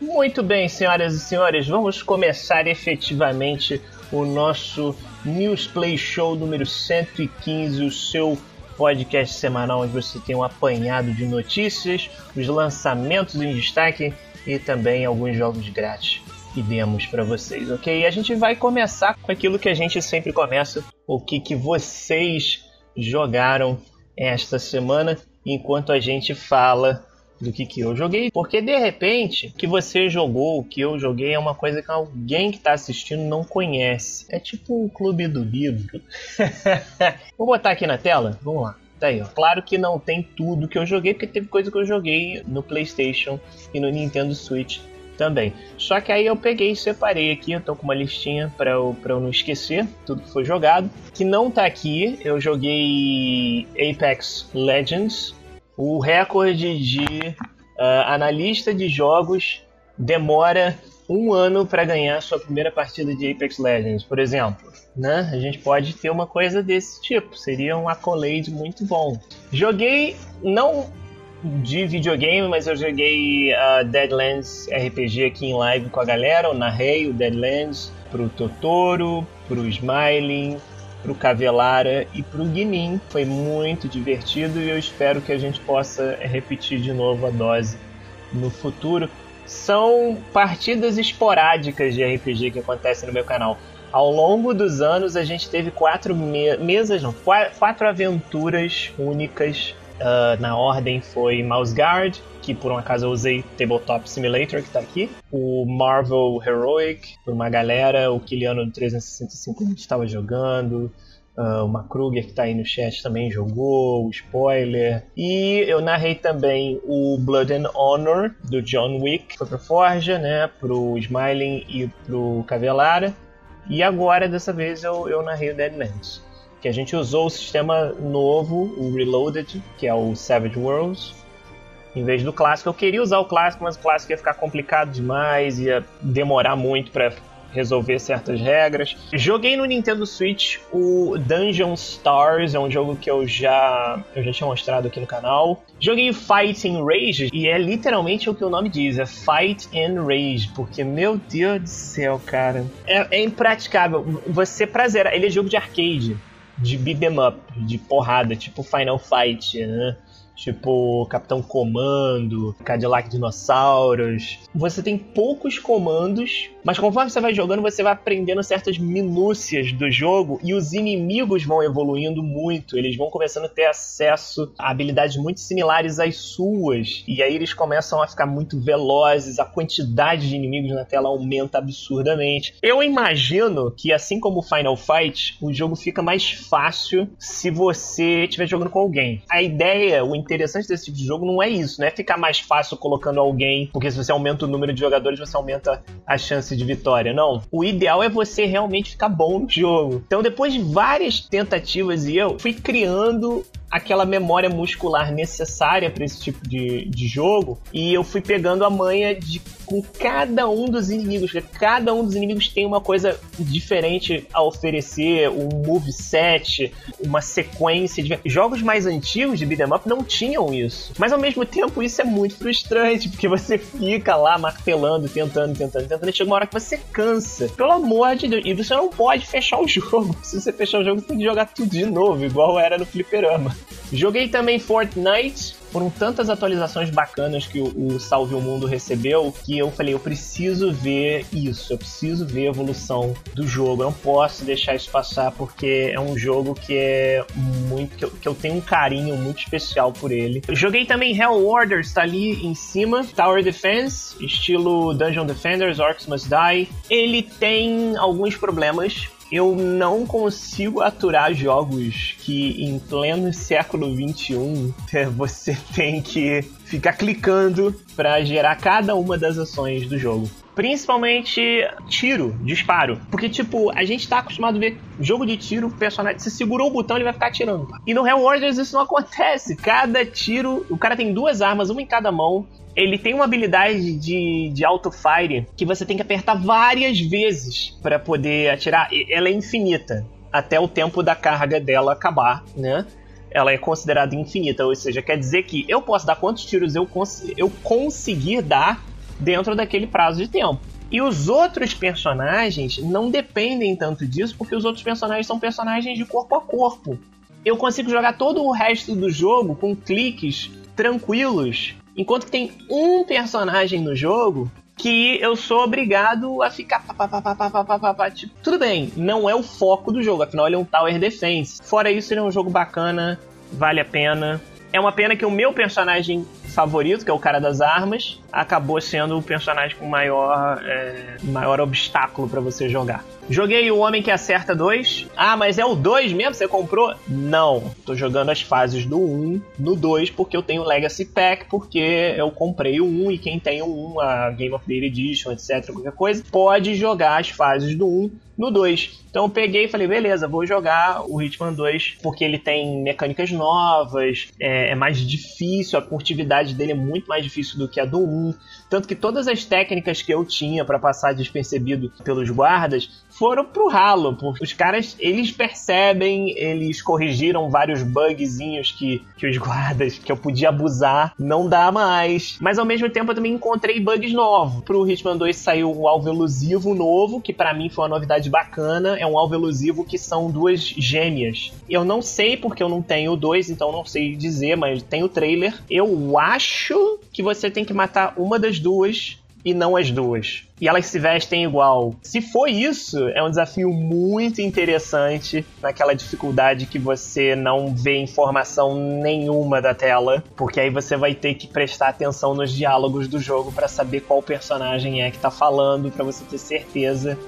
Muito bem, senhoras e senhores, vamos começar efetivamente o nosso News Play Show número 115, o seu podcast semanal onde você tem um apanhado de notícias, os lançamentos em destaque e também alguns jogos grátis e demos para vocês, ok? E a gente vai começar com aquilo que a gente sempre começa, o que, que vocês jogaram esta semana, enquanto a gente fala do que, que eu joguei, porque de repente o que você jogou, o que eu joguei é uma coisa que alguém que está assistindo não conhece. É tipo o clube do livro. Vou botar aqui na tela? Vamos lá. Tá aí, ó. Claro que não tem tudo que eu joguei, porque teve coisa que eu joguei no PlayStation e no Nintendo Switch também. Só que aí eu peguei e separei aqui, eu tô com uma listinha para eu, pra eu não esquecer tudo que foi jogado. Que não tá aqui, eu joguei Apex Legends, o recorde de uh, analista de jogos demora um ano para ganhar sua primeira partida de Apex Legends, por exemplo. Né? A gente pode ter uma coisa desse tipo, seria um accolade muito bom. Joguei, não de videogame, mas eu joguei uh, Deadlands RPG aqui em live com a galera, eu narrei o Deadlands pro Totoro, pro Smiling, pro Cavelara e pro Guinin. Foi muito divertido e eu espero que a gente possa repetir de novo a dose no futuro. São partidas esporádicas de RPG que acontecem no meu canal. Ao longo dos anos, a gente teve quatro me mesas, não, quatro aventuras únicas. Uh, na ordem foi Mouse Guard, que por um acaso eu usei Tabletop Simulator, que tá aqui. O Marvel Heroic, por uma galera. O Kiliano do 365 a gente estava jogando. Uh, o Macruger que tá aí no chat também jogou, o Spoiler. E eu narrei também o Blood and Honor, do John Wick, foi pro Forja, né? Pro Smiling e pro Cavelara. E agora, dessa vez, eu, eu narrei o Deadlands. Que a gente usou o sistema novo, o Reloaded, que é o Savage Worlds, em vez do clássico. Eu queria usar o clássico, mas o clássico ia ficar complicado demais, ia demorar muito para resolver certas regras. Joguei no Nintendo Switch o Dungeon Stars, é um jogo que eu já eu já tinha mostrado aqui no canal. Joguei Fight and Rage e é literalmente o que o nome diz, é Fight and Rage, porque meu Deus do céu, cara, é, é impraticável. Você prazer, ele é jogo de arcade, de beat'em up, de porrada, tipo Final Fight, né? Tipo Capitão Comando, Cadillac Dinossauros. Você tem poucos comandos, mas conforme você vai jogando, você vai aprendendo certas minúcias do jogo e os inimigos vão evoluindo muito. Eles vão começando a ter acesso a habilidades muito similares às suas, e aí eles começam a ficar muito velozes, a quantidade de inimigos na tela aumenta absurdamente. Eu imagino que, assim como Final Fight, o jogo fica mais fácil se você estiver jogando com alguém. A ideia, o interessante desse tipo de jogo não é isso, não é ficar mais fácil colocando alguém, porque se você aumenta o número de jogadores, você aumenta a chance de vitória. Não. O ideal é você realmente ficar bom no jogo. Então, depois de várias tentativas e eu fui criando aquela memória muscular necessária para esse tipo de, de jogo e eu fui pegando a manha de com cada um dos inimigos. Cada um dos inimigos tem uma coisa diferente a oferecer, um move set, uma sequência. De... Jogos mais antigos de beat'em up não tinham isso. Mas ao mesmo tempo isso é muito frustrante, porque você fica lá martelando, tentando, tentando, tentando, e chega uma hora que você cansa. Pelo amor de Deus. E você não pode fechar o jogo. Se você fechar o jogo, você tem que jogar tudo de novo, igual era no fliperama. Joguei também Fortnite, foram tantas atualizações bacanas que o, o, Salve o Mundo recebeu que eu falei, eu preciso ver isso, eu preciso ver a evolução do jogo. Eu não posso deixar isso passar porque é um jogo que é muito. que eu, que eu tenho um carinho muito especial por ele. Eu joguei também Hell Order, está ali em cima. Tower Defense, estilo Dungeon Defenders, Orcs Must Die. Ele tem alguns problemas eu não consigo aturar jogos que em pleno século XXI você tem que ficar clicando para gerar cada uma das ações do jogo. Principalmente tiro, disparo. Porque, tipo, a gente tá acostumado a ver jogo de tiro, o personagem, se segurou o botão, ele vai ficar atirando. E no Hell Warriors isso não acontece. Cada tiro, o cara tem duas armas, uma em cada mão, ele tem uma habilidade de, de auto-fire que você tem que apertar várias vezes para poder atirar. Ela é infinita até o tempo da carga dela acabar, né? Ela é considerada infinita, ou seja, quer dizer que eu posso dar quantos tiros eu, cons eu conseguir dar dentro daquele prazo de tempo. E os outros personagens não dependem tanto disso, porque os outros personagens são personagens de corpo a corpo. Eu consigo jogar todo o resto do jogo com cliques tranquilos, enquanto que tem um personagem no jogo que eu sou obrigado a ficar. Pá, pá, pá, tipo, tudo bem, não é o foco do jogo, afinal ele é um Tower Defense. Fora isso, ele é um jogo bacana, vale a pena. É uma pena que o meu personagem favorito, que é o cara das armas, acabou sendo o personagem com maior, é, maior obstáculo para você jogar. Joguei o Homem que Acerta 2. Ah, mas é o 2 mesmo? Você comprou? Não. Tô jogando as fases do 1 no 2 porque eu tenho Legacy Pack, porque eu comprei o 1 e quem tem o 1, a Game of the Edition, etc, qualquer coisa, pode jogar as fases do 1 no 2. Então eu peguei e falei, beleza, vou jogar o Hitman 2 porque ele tem mecânicas novas, é, é mais difícil, a curtividade dele é muito mais difícil do que a do 1. Tanto que todas as técnicas que eu tinha para passar despercebido pelos guardas foram pro ralo, porque os caras, eles percebem, eles corrigiram vários bugzinhos que, que os guardas, que eu podia abusar, não dá mais. Mas ao mesmo tempo eu também encontrei bugs novos. Pro Hitman 2 saiu um alvo elusivo novo, que para mim foi uma novidade bacana, é um alvo elusivo que são duas gêmeas. Eu não sei porque eu não tenho dois, então não sei dizer, mas tem o trailer. Eu acho que você tem que matar uma das duas e não as duas. E elas se vestem igual. Se for isso, é um desafio muito interessante naquela dificuldade que você não vê informação nenhuma da tela, porque aí você vai ter que prestar atenção nos diálogos do jogo para saber qual personagem é que tá falando, para você ter certeza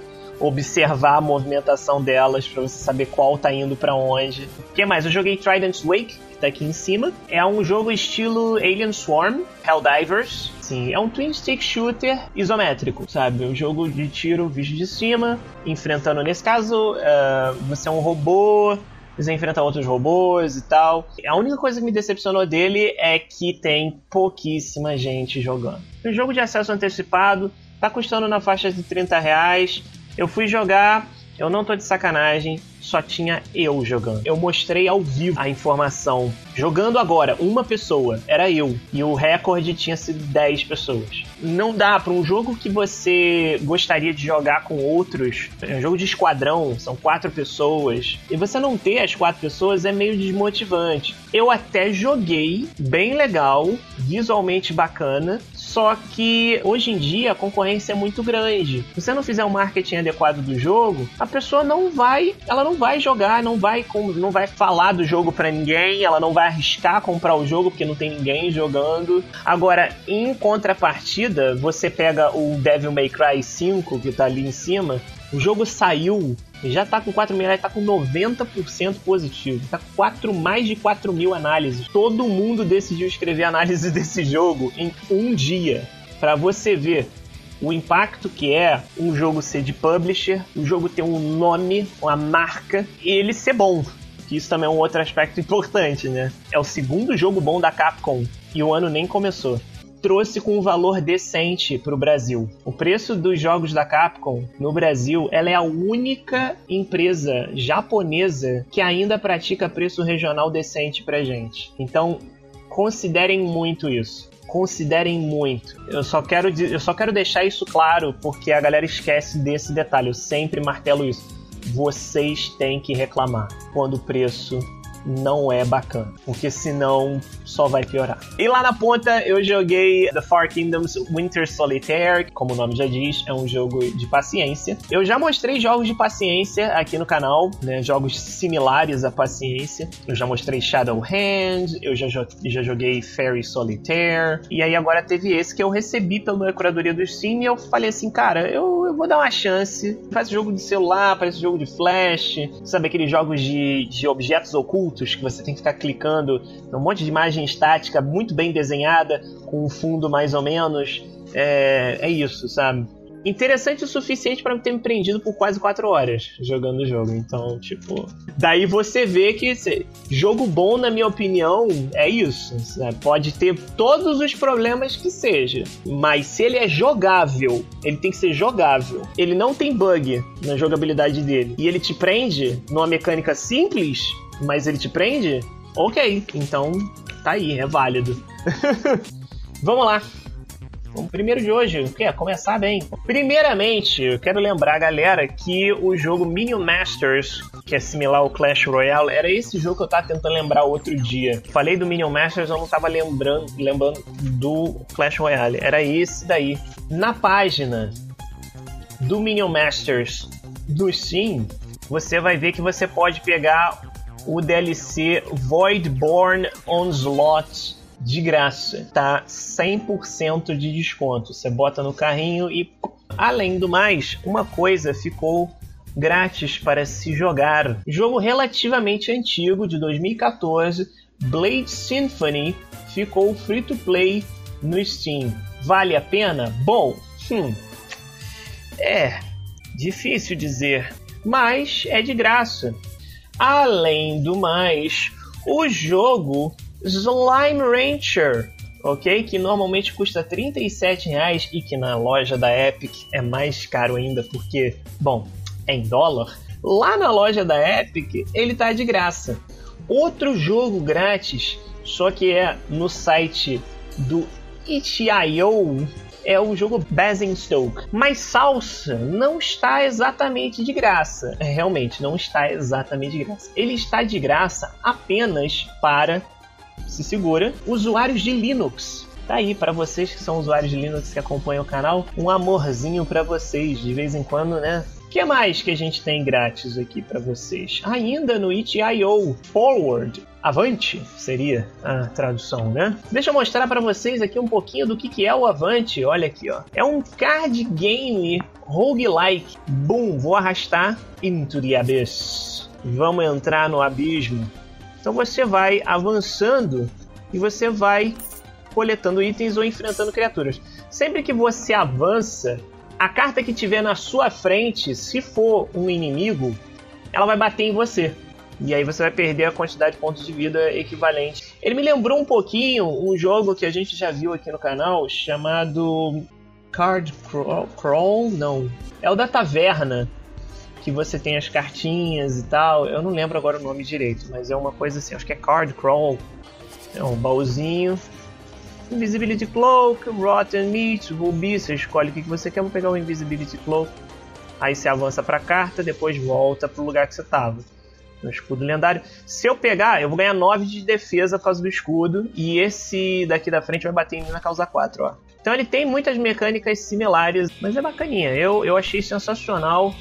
observar a movimentação delas para você saber qual tá indo para onde. O que mais? Eu joguei Trident's Wake, tá aqui em cima. É um jogo estilo Alien Swarm, Helldivers. Sim, é um twin stick shooter isométrico, sabe? Um jogo de tiro visto de cima, enfrentando nesse caso, uh, você é um robô você enfrenta outros robôs e tal. A única coisa que me decepcionou dele é que tem pouquíssima gente jogando. Um jogo de acesso antecipado, tá custando na faixa de 30 reais. Eu fui jogar, eu não tô de sacanagem, só tinha eu jogando. Eu mostrei ao vivo a informação. Jogando agora, uma pessoa, era eu. E o recorde tinha sido 10 pessoas. Não dá para um jogo que você gostaria de jogar com outros. É um jogo de esquadrão, são quatro pessoas. E você não ter as quatro pessoas é meio desmotivante. Eu até joguei, bem legal, visualmente bacana. Só que hoje em dia a concorrência é muito grande. Se você não fizer um marketing adequado do jogo, a pessoa não vai, ela não vai jogar, não vai, não vai falar do jogo para ninguém, ela não vai arriscar comprar o jogo porque não tem ninguém jogando. Agora, em contrapartida, você pega o Devil May Cry 5 que tá ali em cima, o jogo saiu já tá com 4 mil, tá com 90% positivo. Tá com 4, mais de 4 mil análises. Todo mundo decidiu escrever análise desse jogo em um dia. para você ver o impacto que é um jogo ser de publisher, o jogo ter um nome, uma marca, e ele ser bom. Que isso também é um outro aspecto importante, né? É o segundo jogo bom da Capcom e o ano nem começou trouxe com um valor decente para o Brasil. O preço dos jogos da Capcom no Brasil, ela é a única empresa japonesa que ainda pratica preço regional decente para gente. Então, considerem muito isso considerem muito. Eu só quero eu só quero deixar isso claro porque a galera esquece desse detalhe. Eu sempre martelo isso. Vocês têm que reclamar quando o preço não é bacana, porque senão só vai piorar. E lá na ponta eu joguei The Far Kingdoms Winter Solitaire, como o nome já diz, é um jogo de paciência. Eu já mostrei jogos de paciência aqui no canal, né, jogos similares à paciência. Eu já mostrei Shadowhand, eu já, já joguei Fairy Solitaire, e aí agora teve esse que eu recebi pela curadoria do Steam e eu falei assim, cara, eu, eu vou dar uma chance. Faz jogo de celular, parece jogo de flash, sabe aqueles jogos de, de objetos ocultos que você tem que ficar clicando um monte de imagem estática muito bem desenhada, com um fundo mais ou menos. É, é isso, sabe? Interessante o suficiente para ter me prendido por quase 4 horas jogando o jogo. Então, tipo. Daí você vê que jogo bom, na minha opinião, é isso. Pode ter todos os problemas que seja. Mas se ele é jogável, ele tem que ser jogável. Ele não tem bug na jogabilidade dele. E ele te prende numa mecânica simples, mas ele te prende? Ok, então tá aí, é válido. Vamos lá. O primeiro de hoje, quer começar bem. Primeiramente, eu quero lembrar, galera, que o jogo Minion Masters, que é similar ao Clash Royale, era esse jogo que eu tava tentando lembrar outro dia. Falei do Minion Masters, eu não tava lembrando, lembrando do Clash Royale. Era esse daí. Na página do Minion Masters do Steam, você vai ver que você pode pegar o DLC Voidborn Onslaught de graça, tá 100% de desconto. Você bota no carrinho e além do mais, uma coisa ficou grátis para se jogar. Jogo relativamente antigo de 2014, Blade Symphony ficou free to play no Steam. Vale a pena? Bom, hum, é difícil dizer, mas é de graça. Além do mais, o jogo Slime Rancher, ok? Que normalmente custa 37 reais e que na loja da Epic é mais caro ainda porque, bom, é em dólar. Lá na loja da Epic ele tá de graça. Outro jogo grátis, só que é no site do itch.io, é o jogo Basingstoke. Mas Salsa não está exatamente de graça. É, realmente, não está exatamente de graça. Ele está de graça apenas para se segura, usuários de Linux. Tá aí para vocês que são usuários de Linux que acompanham o canal, um amorzinho para vocês de vez em quando, né? Que mais que a gente tem grátis aqui para vocês? Ainda no itch.io, Forward, Avante seria a tradução, né? Deixa eu mostrar para vocês aqui um pouquinho do que, que é o Avante. Olha aqui, ó. É um card game roguelike. Boom, vou arrastar into the abyss. Vamos entrar no abismo. Então você vai avançando e você vai coletando itens ou enfrentando criaturas. Sempre que você avança, a carta que tiver na sua frente, se for um inimigo, ela vai bater em você. E aí você vai perder a quantidade de pontos de vida equivalente. Ele me lembrou um pouquinho um jogo que a gente já viu aqui no canal chamado Card Crawl, não. É o da taverna que você tem as cartinhas e tal. Eu não lembro agora o nome direito, mas é uma coisa assim, acho que é Card Crawl. É um baúzinho. Invisibility Cloak, Rotten Meat, Ruby, você escolhe o que você quer. Vou pegar o Invisibility Cloak. Aí você avança para a carta, depois volta para o lugar que você estava. No escudo lendário. Se eu pegar, eu vou ganhar 9 de defesa por causa do escudo. E esse daqui da frente vai bater em mim na causa 4, ó. Então ele tem muitas mecânicas similares, mas é bacaninha. Eu, eu achei sensacional.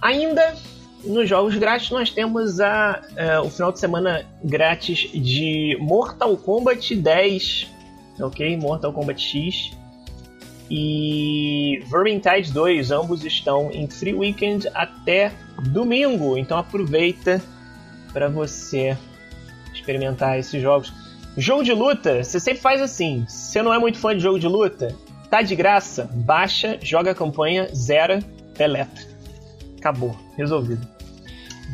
Ainda nos jogos grátis nós temos a, uh, o final de semana grátis de Mortal Kombat 10, ok? Mortal Kombat X e Vermintide 2, ambos estão em free weekend até domingo, então aproveita para você experimentar esses jogos. Jogo de luta, você sempre faz assim. Você não é muito fã de jogo de luta, tá de graça, baixa, joga a campanha, zera, deleta. Acabou, resolvido.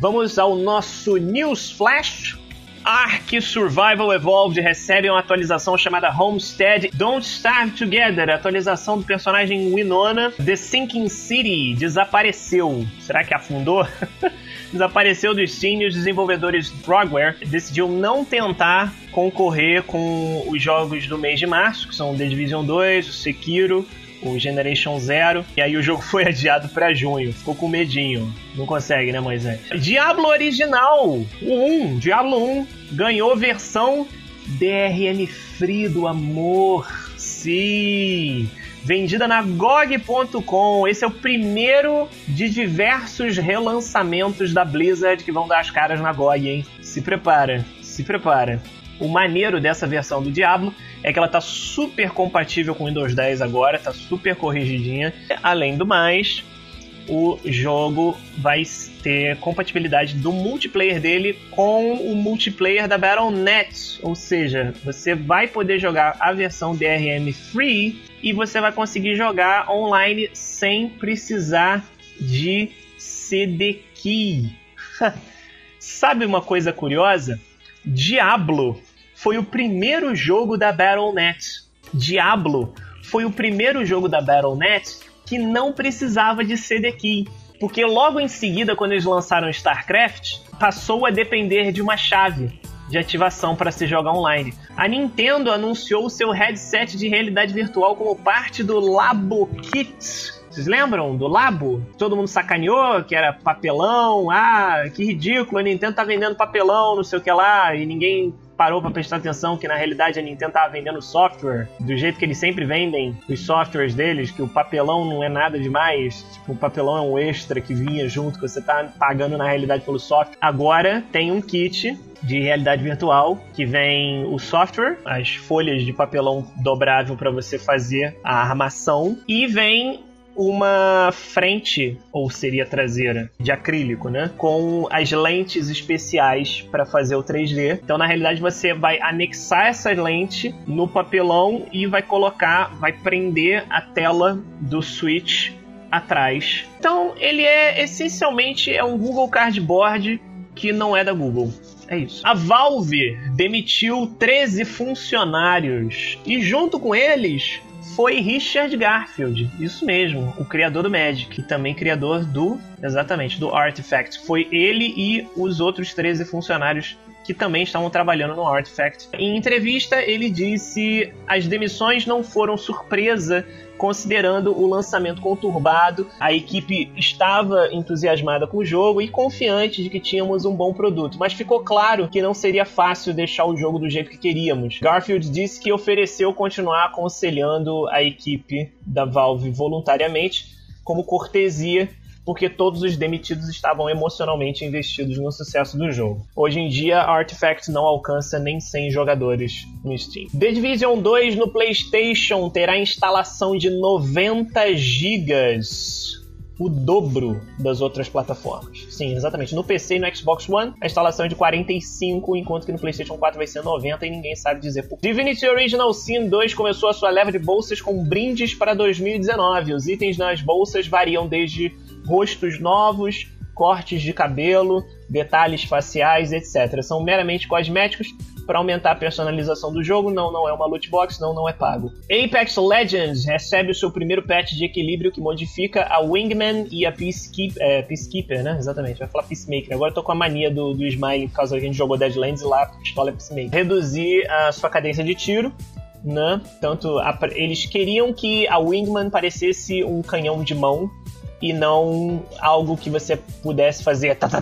Vamos ao nosso News Flash. Ark Survival Evolved recebe uma atualização chamada Homestead Don't Starve Together, atualização do personagem Winona. The Sinking City desapareceu. Será que afundou? desapareceu do Steam e os desenvolvedores Frogware decidiu não tentar concorrer com os jogos do mês de março, que são The Division 2, o Sekiro, o Generation Zero, e aí o jogo foi adiado para junho. Ficou com medinho. Não consegue, né, Moisés? Diablo original, o 1, Diablo 1, ganhou versão DRM Free do amor. Sim! Vendida na GOG.com. Esse é o primeiro de diversos relançamentos da Blizzard que vão dar as caras na GOG, hein? Se prepara, se prepara. O maneiro dessa versão do Diablo é que ela tá super compatível com o Windows 10 agora, tá super corrigidinha. Além do mais, o jogo vai ter compatibilidade do multiplayer dele com o multiplayer da Battle.net, ou seja, você vai poder jogar a versão DRM Free e você vai conseguir jogar online sem precisar de CD key. Sabe uma coisa curiosa? Diablo foi o primeiro jogo da Battle.net. Diablo foi o primeiro jogo da Battle.net que não precisava de CD Key. Porque logo em seguida, quando eles lançaram StarCraft, passou a depender de uma chave. de ativação para se jogar online. A Nintendo anunciou o seu headset de realidade virtual como parte do Labo Kit. Vocês lembram do Labo? Todo mundo sacaneou que era papelão. Ah, que ridículo, a Nintendo tá vendendo papelão, não sei o que lá, e ninguém parou para prestar atenção que na realidade a Nintendo tava vendendo software do jeito que eles sempre vendem os softwares deles, que o papelão não é nada demais, tipo, o papelão é um extra que vinha junto, que você tá pagando na realidade pelo software. Agora tem um kit de realidade virtual que vem o software, as folhas de papelão dobrável para você fazer a armação e vem uma frente, ou seria traseira, de acrílico, né? Com as lentes especiais para fazer o 3D. Então, na realidade, você vai anexar essa lente no papelão e vai colocar, vai prender a tela do Switch atrás. Então, ele é essencialmente é um Google Cardboard que não é da Google. É isso. A Valve demitiu 13 funcionários e junto com eles foi Richard Garfield, isso mesmo, o criador do Magic, e também criador do, exatamente, do Artifact. Foi ele e os outros 13 funcionários que também estavam trabalhando no Artifact. Em entrevista, ele disse: as demissões não foram surpresa considerando o lançamento conturbado, a equipe estava entusiasmada com o jogo e confiante de que tínhamos um bom produto, mas ficou claro que não seria fácil deixar o jogo do jeito que queríamos. Garfield disse que ofereceu continuar aconselhando a equipe da Valve voluntariamente como cortesia porque todos os demitidos estavam emocionalmente investidos no sucesso do jogo. Hoje em dia, Artifact não alcança nem 100 jogadores no Steam. The Division 2 no PlayStation terá instalação de 90 GB o dobro das outras plataformas. Sim, exatamente. No PC e no Xbox One, a instalação é de 45, enquanto que no PlayStation 4 vai ser 90 e ninguém sabe dizer por Divinity Original Sin 2 começou a sua leva de bolsas com brindes para 2019. Os itens nas bolsas variam desde rostos novos, cortes de cabelo, detalhes faciais, etc. São meramente cosméticos para aumentar a personalização do jogo. Não, não é uma loot box, não, não é pago. Apex Legends recebe o seu primeiro patch de equilíbrio que modifica a Wingman e a Peacekeeper, é, Peacekeeper né? Exatamente, vai falar Peacemaker. Agora eu tô com a mania do, do Smile por causa que a gente jogou Deadlands e lá a pistola é Peacemaker. Reduzir a sua cadência de tiro. Né? Tanto a, eles queriam que a Wingman parecesse um canhão de mão e não algo que você pudesse fazer tá, tá,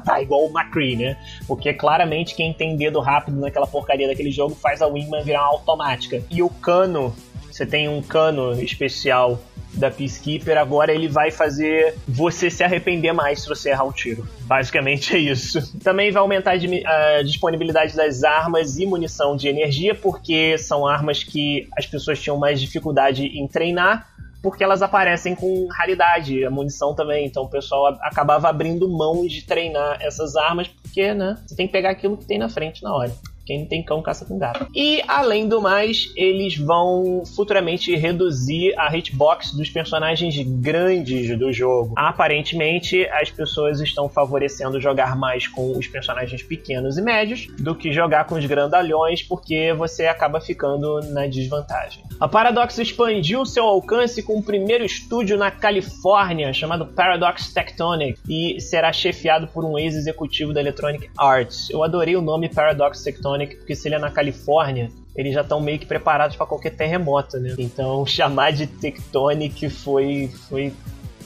tá, igual o McCree, né? Porque claramente quem tem dedo rápido naquela porcaria daquele jogo faz a Wingman virar uma automática. E o cano, você tem um cano especial da Peacekeeper, agora ele vai fazer você se arrepender mais se você errar o tiro. Basicamente é isso. Também vai aumentar a disponibilidade das armas e munição de energia, porque são armas que as pessoas tinham mais dificuldade em treinar porque elas aparecem com raridade, a munição também. Então o pessoal acabava abrindo mão de treinar essas armas, porque, né, você tem que pegar aquilo que tem na frente na hora. Quem tem cão caça com gato. E além do mais, eles vão futuramente reduzir a hitbox dos personagens grandes do jogo. Aparentemente, as pessoas estão favorecendo jogar mais com os personagens pequenos e médios do que jogar com os grandalhões, porque você acaba ficando na desvantagem. A Paradox expandiu seu alcance com o primeiro estúdio na Califórnia, chamado Paradox Tectonic, e será chefiado por um ex-executivo da Electronic Arts. Eu adorei o nome Paradox Tectonic Porque se ele é na Califórnia, eles já estão meio que preparados para qualquer terremoto, né? Então, chamar de Tectonic foi foi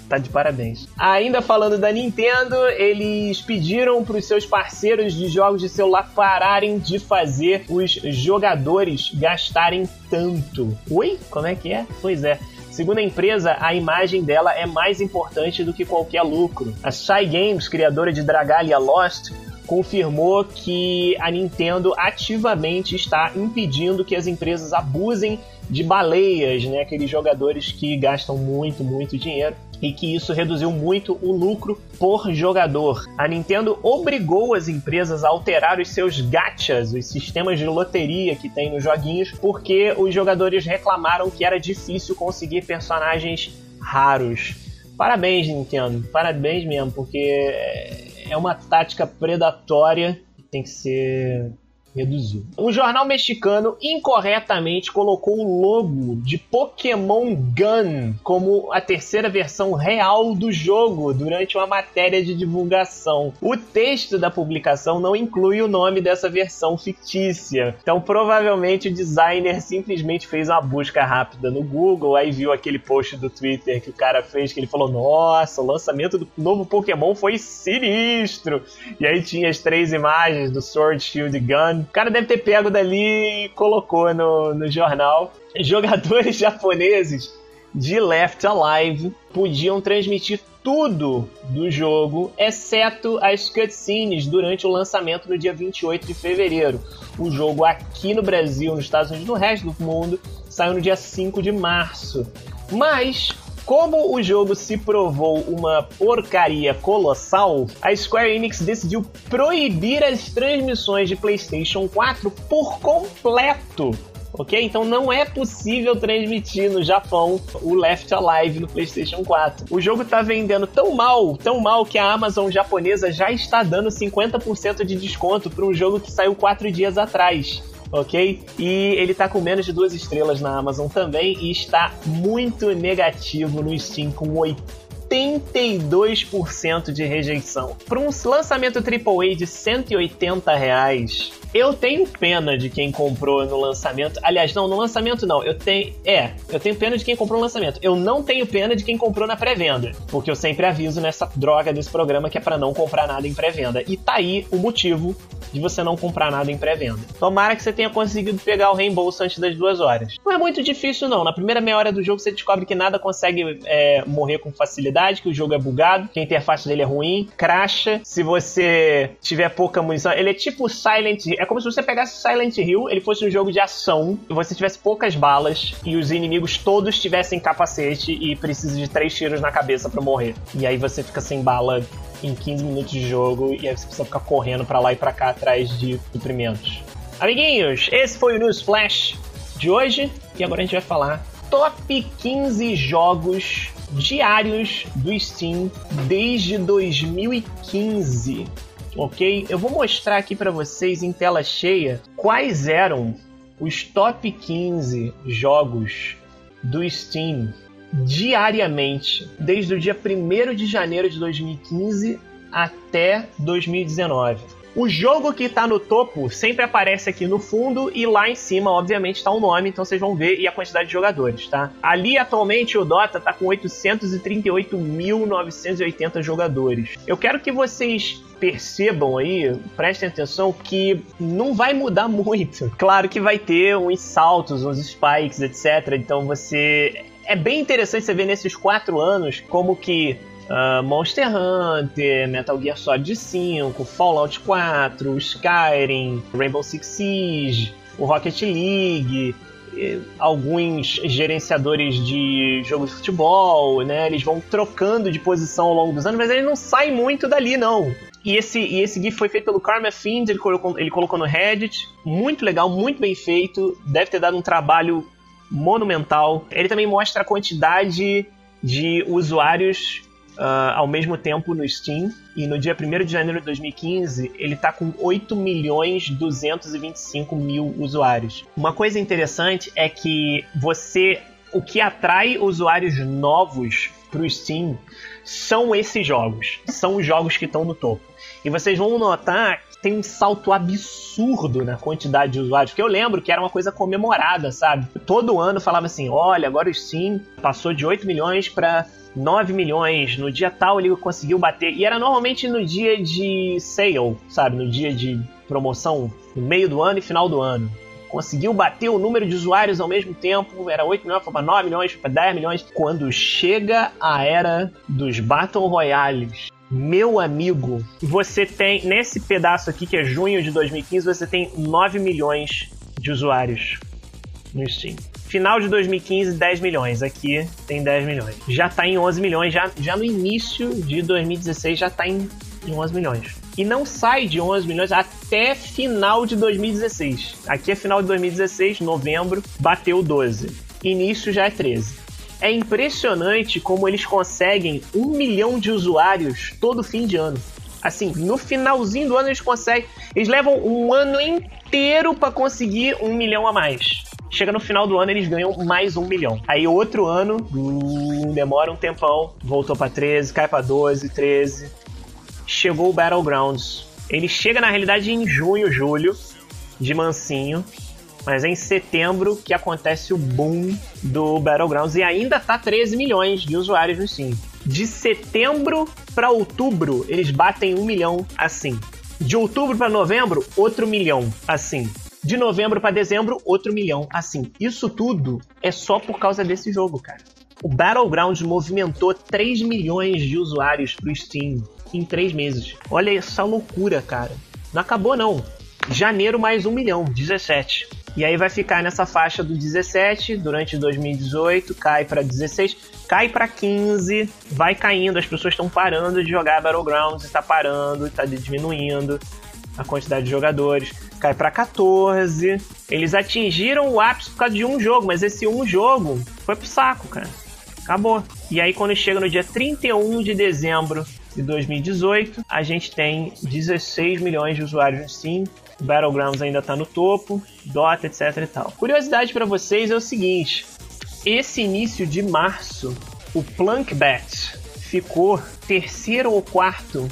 tá de parabéns. Ainda falando da Nintendo, eles pediram para os seus parceiros de jogos de celular pararem de fazer os jogadores gastarem tanto. Oi? Como é que é? Pois é. Segundo a empresa, a imagem dela é mais importante do que qualquer lucro. A Shy Games, criadora de Dragalia Lost, confirmou que a Nintendo ativamente está impedindo que as empresas abusem de baleias, né, aqueles jogadores que gastam muito, muito dinheiro e que isso reduziu muito o lucro por jogador. A Nintendo obrigou as empresas a alterar os seus gachas, os sistemas de loteria que tem nos joguinhos, porque os jogadores reclamaram que era difícil conseguir personagens raros. Parabéns, Nintendo, parabéns mesmo, porque é uma tática predatória que tem que ser reduziu. Um jornal mexicano incorretamente colocou o logo de Pokémon Gun como a terceira versão real do jogo durante uma matéria de divulgação. O texto da publicação não inclui o nome dessa versão fictícia. Então, provavelmente o designer simplesmente fez uma busca rápida no Google, aí viu aquele post do Twitter que o cara fez que ele falou: "Nossa, o lançamento do novo Pokémon foi sinistro". E aí tinha as três imagens do Sword Shield Gun. O cara deve ter pego dali e colocou no, no jornal. Jogadores japoneses de Left Alive podiam transmitir tudo do jogo, exceto as cutscenes durante o lançamento no dia 28 de fevereiro. O jogo aqui no Brasil, nos Estados Unidos, no resto do mundo, saiu no dia 5 de março. Mas como o jogo se provou uma porcaria colossal, a Square Enix decidiu proibir as transmissões de PlayStation 4 por completo ok? Então não é possível transmitir no Japão o Left Alive no PlayStation 4. O jogo tá vendendo tão mal, tão mal que a Amazon japonesa já está dando 50% de desconto para um jogo que saiu 4 dias atrás ok? E ele tá com menos de duas estrelas na Amazon também e está muito negativo no Steam com 82% de rejeição. Para um lançamento AAA de 180 reais, eu tenho pena de quem comprou no lançamento. Aliás, não, no lançamento não. Eu tenho. É, eu tenho pena de quem comprou no lançamento. Eu não tenho pena de quem comprou na pré-venda. Porque eu sempre aviso nessa droga desse programa que é para não comprar nada em pré-venda. E tá aí o motivo de você não comprar nada em pré-venda. Tomara que você tenha conseguido pegar o reembolso antes das duas horas. Não é muito difícil, não. Na primeira meia hora do jogo você descobre que nada consegue é, morrer com facilidade, que o jogo é bugado, que a interface dele é ruim, cracha. Se você tiver pouca munição, ele é tipo Silent é como se você pegasse Silent Hill, ele fosse um jogo de ação, e você tivesse poucas balas e os inimigos todos tivessem capacete e precisa de três tiros na cabeça para morrer. E aí você fica sem bala em 15 minutos de jogo e aí você precisa ficar correndo para lá e para cá atrás de suprimentos. Amiguinhos, esse foi o News Flash de hoje e agora a gente vai falar top 15 jogos diários do Steam desde 2015 ok? Eu vou mostrar aqui para vocês em tela cheia quais eram os top 15 jogos do Steam diariamente, desde o dia 1 de janeiro de 2015 até 2019. O jogo que tá no topo sempre aparece aqui no fundo e lá em cima, obviamente, tá o nome, então vocês vão ver e a quantidade de jogadores, tá? Ali atualmente o Dota tá com 838.980 jogadores. Eu quero que vocês percebam aí, prestem atenção que não vai mudar muito. Claro que vai ter uns saltos, uns spikes, etc. Então você é bem interessante você ver nesses quatro anos como que uh, Monster Hunter, Metal Gear Solid 5, Fallout 4, Skyrim, Rainbow Six Siege, o Rocket League, alguns gerenciadores de jogos de futebol, né? Eles vão trocando de posição ao longo dos anos, mas eles não saem muito dali, não. E esse, e esse GIF foi feito pelo Karma Fiends, ele colocou, ele colocou no Reddit. Muito legal, muito bem feito. Deve ter dado um trabalho monumental. Ele também mostra a quantidade de usuários uh, ao mesmo tempo no Steam. E no dia 1 de janeiro de 2015, ele está com 8 milhões 225 mil usuários. Uma coisa interessante é que você. O que atrai usuários novos para o Steam são esses jogos. São os jogos que estão no topo. E vocês vão notar tem um salto absurdo na quantidade de usuários. Porque eu lembro que era uma coisa comemorada, sabe? Todo ano falava assim: olha, agora o Steam passou de 8 milhões para 9 milhões, no dia tal ele conseguiu bater. E era normalmente no dia de sale, sabe? No dia de promoção, no meio do ano e final do ano. Conseguiu bater o número de usuários ao mesmo tempo, era 8 milhões, foi para 9 milhões, foi para 10 milhões. Quando chega a era dos Battle Royales, meu amigo, você tem, nesse pedaço aqui que é junho de 2015, você tem 9 milhões de usuários no Steam. Final de 2015, 10 milhões. Aqui tem 10 milhões. Já tá em 11 milhões. Já, já no início de 2016 já tá em, em 11 milhões. E não sai de 11 milhões até final de 2016. Aqui é final de 2016, novembro, bateu 12. Início já é 13. É impressionante como eles conseguem um milhão de usuários todo fim de ano. Assim, no finalzinho do ano eles conseguem. Eles levam um ano inteiro para conseguir um milhão a mais. Chega no final do ano, eles ganham mais um milhão. Aí outro ano, hum, demora um tempão, voltou para 13, cai para 12, 13. Chegou o Battlegrounds. Ele chega na realidade em junho, julho, de mansinho. Mas é em setembro que acontece o boom do Battlegrounds e ainda tá 13 milhões de usuários no Steam. De setembro para outubro, eles batem um milhão assim. De outubro para novembro, outro milhão assim. De novembro para dezembro, outro milhão assim. Isso tudo é só por causa desse jogo, cara. O Battlegrounds movimentou 3 milhões de usuários pro Steam em 3 meses. Olha essa loucura, cara. Não acabou, não. Janeiro, mais 1 milhão, 17. E aí vai ficar nessa faixa do 17 durante 2018, cai para 16, cai para 15, vai caindo, as pessoas estão parando de jogar Battlegrounds, está parando, está diminuindo a quantidade de jogadores, cai para 14. Eles atingiram o ápice por causa de um jogo, mas esse um jogo foi pro saco, cara. Acabou. E aí quando chega no dia 31 de dezembro de 2018, a gente tem 16 milhões de usuários no Steam, Battlegrounds ainda tá no topo, Dota, etc e tal. Curiosidade para vocês é o seguinte: esse início de março, o Plunkbat ficou terceiro ou quarto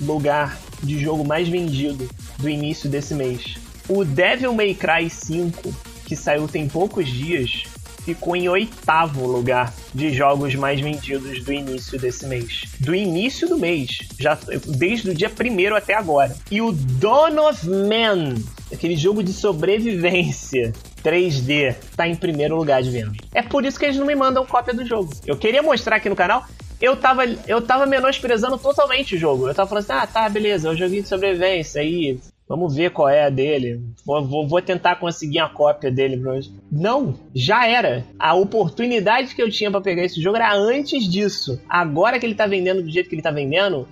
lugar de jogo mais vendido do início desse mês. O Devil May Cry 5, que saiu tem poucos dias, ficou em oitavo lugar de jogos mais vendidos do início desse mês. Do início do mês, já desde o dia primeiro até agora. E o Dawn of Man, aquele jogo de sobrevivência 3D, tá em primeiro lugar de venda. É por isso que eles não me mandam cópia do jogo. Eu queria mostrar aqui no canal, eu tava, eu tava menosprezando totalmente o jogo. Eu tava falando assim, ah, tá, beleza, é um joguinho de sobrevivência aí, Vamos ver qual é a dele. Vou, vou, vou tentar conseguir a cópia dele. Não, já era. A oportunidade que eu tinha para pegar esse jogo era antes disso. Agora que ele tá vendendo do jeito que ele tá vendendo,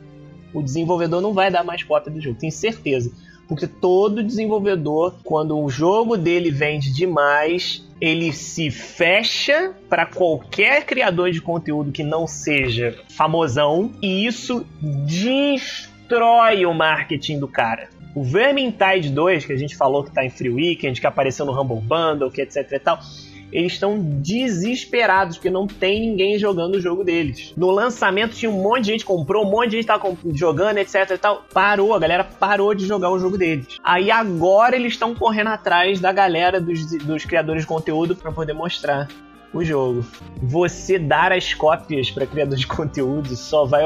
o desenvolvedor não vai dar mais cópia do jogo, tenho certeza. Porque todo desenvolvedor, quando o jogo dele vende demais, ele se fecha para qualquer criador de conteúdo que não seja famosão e isso destrói o marketing do cara. O Vermintide 2, que a gente falou que tá em Free Weekend, que apareceu no Humble Bundle, que etc e tal, eles estão desesperados porque não tem ninguém jogando o jogo deles. No lançamento tinha um monte de gente comprou, um monte de gente tava jogando, etc e tal. Parou, a galera parou de jogar o jogo deles. Aí agora eles estão correndo atrás da galera dos, dos criadores de conteúdo para poder mostrar o jogo. Você dar as cópias para criadores de conteúdo só vai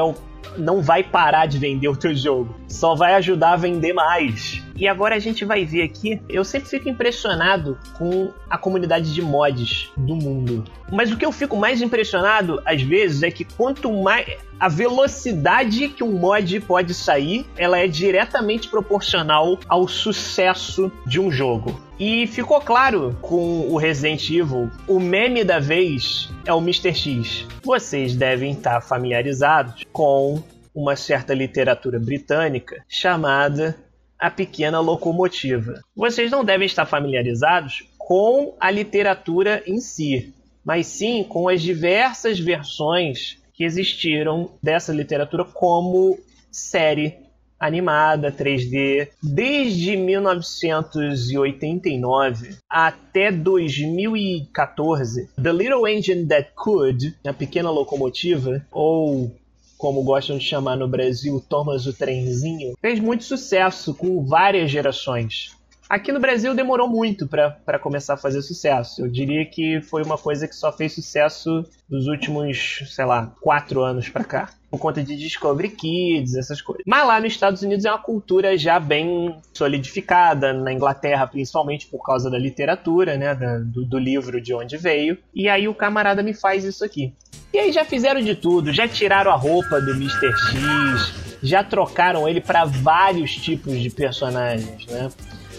não vai parar de vender o teu jogo, só vai ajudar a vender mais. E agora a gente vai ver aqui, eu sempre fico impressionado com a comunidade de mods do mundo. Mas o que eu fico mais impressionado às vezes é que quanto mais a velocidade que um mod pode sair, ela é diretamente proporcional ao sucesso de um jogo. E ficou claro com o Resident Evil, o meme da vez é o Mr. X. Vocês devem estar familiarizados com uma certa literatura britânica chamada A Pequena Locomotiva. Vocês não devem estar familiarizados com a literatura em si, mas sim com as diversas versões que existiram dessa literatura como série animada 3D desde 1989 até 2014. The Little Engine That Could, a pequena locomotiva, ou como gostam de chamar no Brasil, Thomas o Trenzinho, fez muito sucesso com várias gerações. Aqui no Brasil demorou muito para começar a fazer sucesso. Eu diria que foi uma coisa que só fez sucesso nos últimos, sei lá, quatro anos para cá. Por conta de Discovery Kids, essas coisas. Mas lá nos Estados Unidos é uma cultura já bem solidificada, na Inglaterra principalmente por causa da literatura, né, do, do livro de onde veio. E aí o camarada me faz isso aqui. E aí já fizeram de tudo, já tiraram a roupa do Mr. X, já trocaram ele para vários tipos de personagens, né?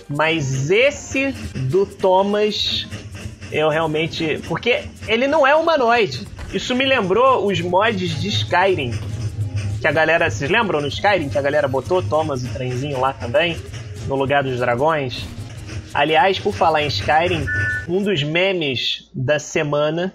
Mas esse do Thomas, eu realmente. Porque ele não é humanoide. Isso me lembrou os mods de Skyrim. Que a galera. Vocês lembram no Skyrim que a galera botou Thomas o trenzinho lá também? No lugar dos dragões? Aliás, por falar em Skyrim, um dos memes da semana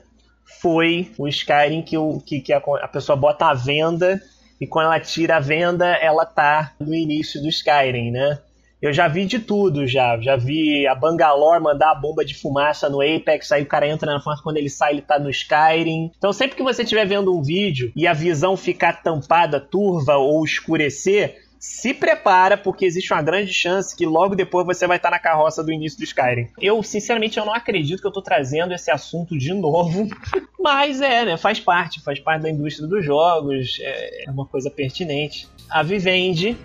foi o Skyrim que, o, que, que a, a pessoa bota a venda e quando ela tira a venda, ela tá no início do Skyrim, né? Eu já vi de tudo, já. Já vi a Bangalore mandar a bomba de fumaça no Apex, aí o cara entra na fumaça, quando ele sai, ele tá no Skyrim. Então, sempre que você estiver vendo um vídeo e a visão ficar tampada, turva ou escurecer, se prepara, porque existe uma grande chance que logo depois você vai estar na carroça do início do Skyrim. Eu, sinceramente, eu não acredito que eu tô trazendo esse assunto de novo, mas é, né? Faz parte, faz parte da indústria dos jogos, é, é uma coisa pertinente. A Vivendi,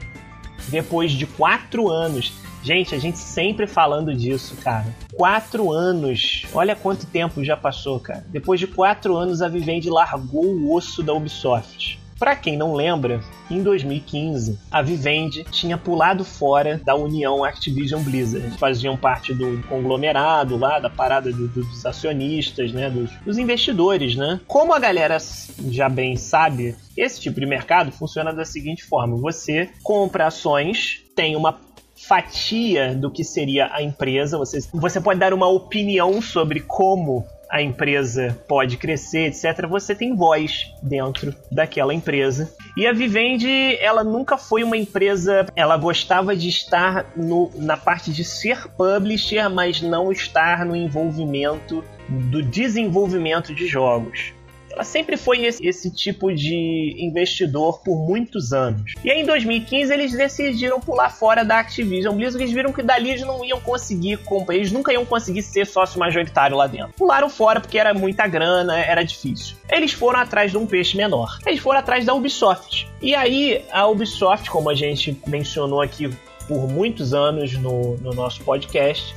depois de quatro anos, Gente, a gente sempre falando disso, cara. Quatro anos. Olha quanto tempo já passou, cara. Depois de quatro anos, a Vivendi largou o osso da Ubisoft. Para quem não lembra, em 2015, a Vivendi tinha pulado fora da união Activision Blizzard. Faziam parte do conglomerado lá, da parada do, dos acionistas, né, dos, dos investidores, né? Como a galera já bem sabe, esse tipo de mercado funciona da seguinte forma: você compra ações, tem uma fatia do que seria a empresa, você, você pode dar uma opinião sobre como a empresa pode crescer, etc., você tem voz dentro daquela empresa. E a Vivendi, ela nunca foi uma empresa, ela gostava de estar no, na parte de ser publisher, mas não estar no envolvimento do desenvolvimento de jogos sempre foi esse, esse, tipo de investidor por muitos anos. E aí em 2015 eles decidiram pular fora da Activision Blizzard, eles viram que dali eles não iam conseguir comprar, eles nunca iam conseguir ser sócio majoritário lá dentro. Pularam fora porque era muita grana, era difícil. Eles foram atrás de um peixe menor. Eles foram atrás da Ubisoft. E aí a Ubisoft, como a gente mencionou aqui por muitos anos no, no nosso podcast,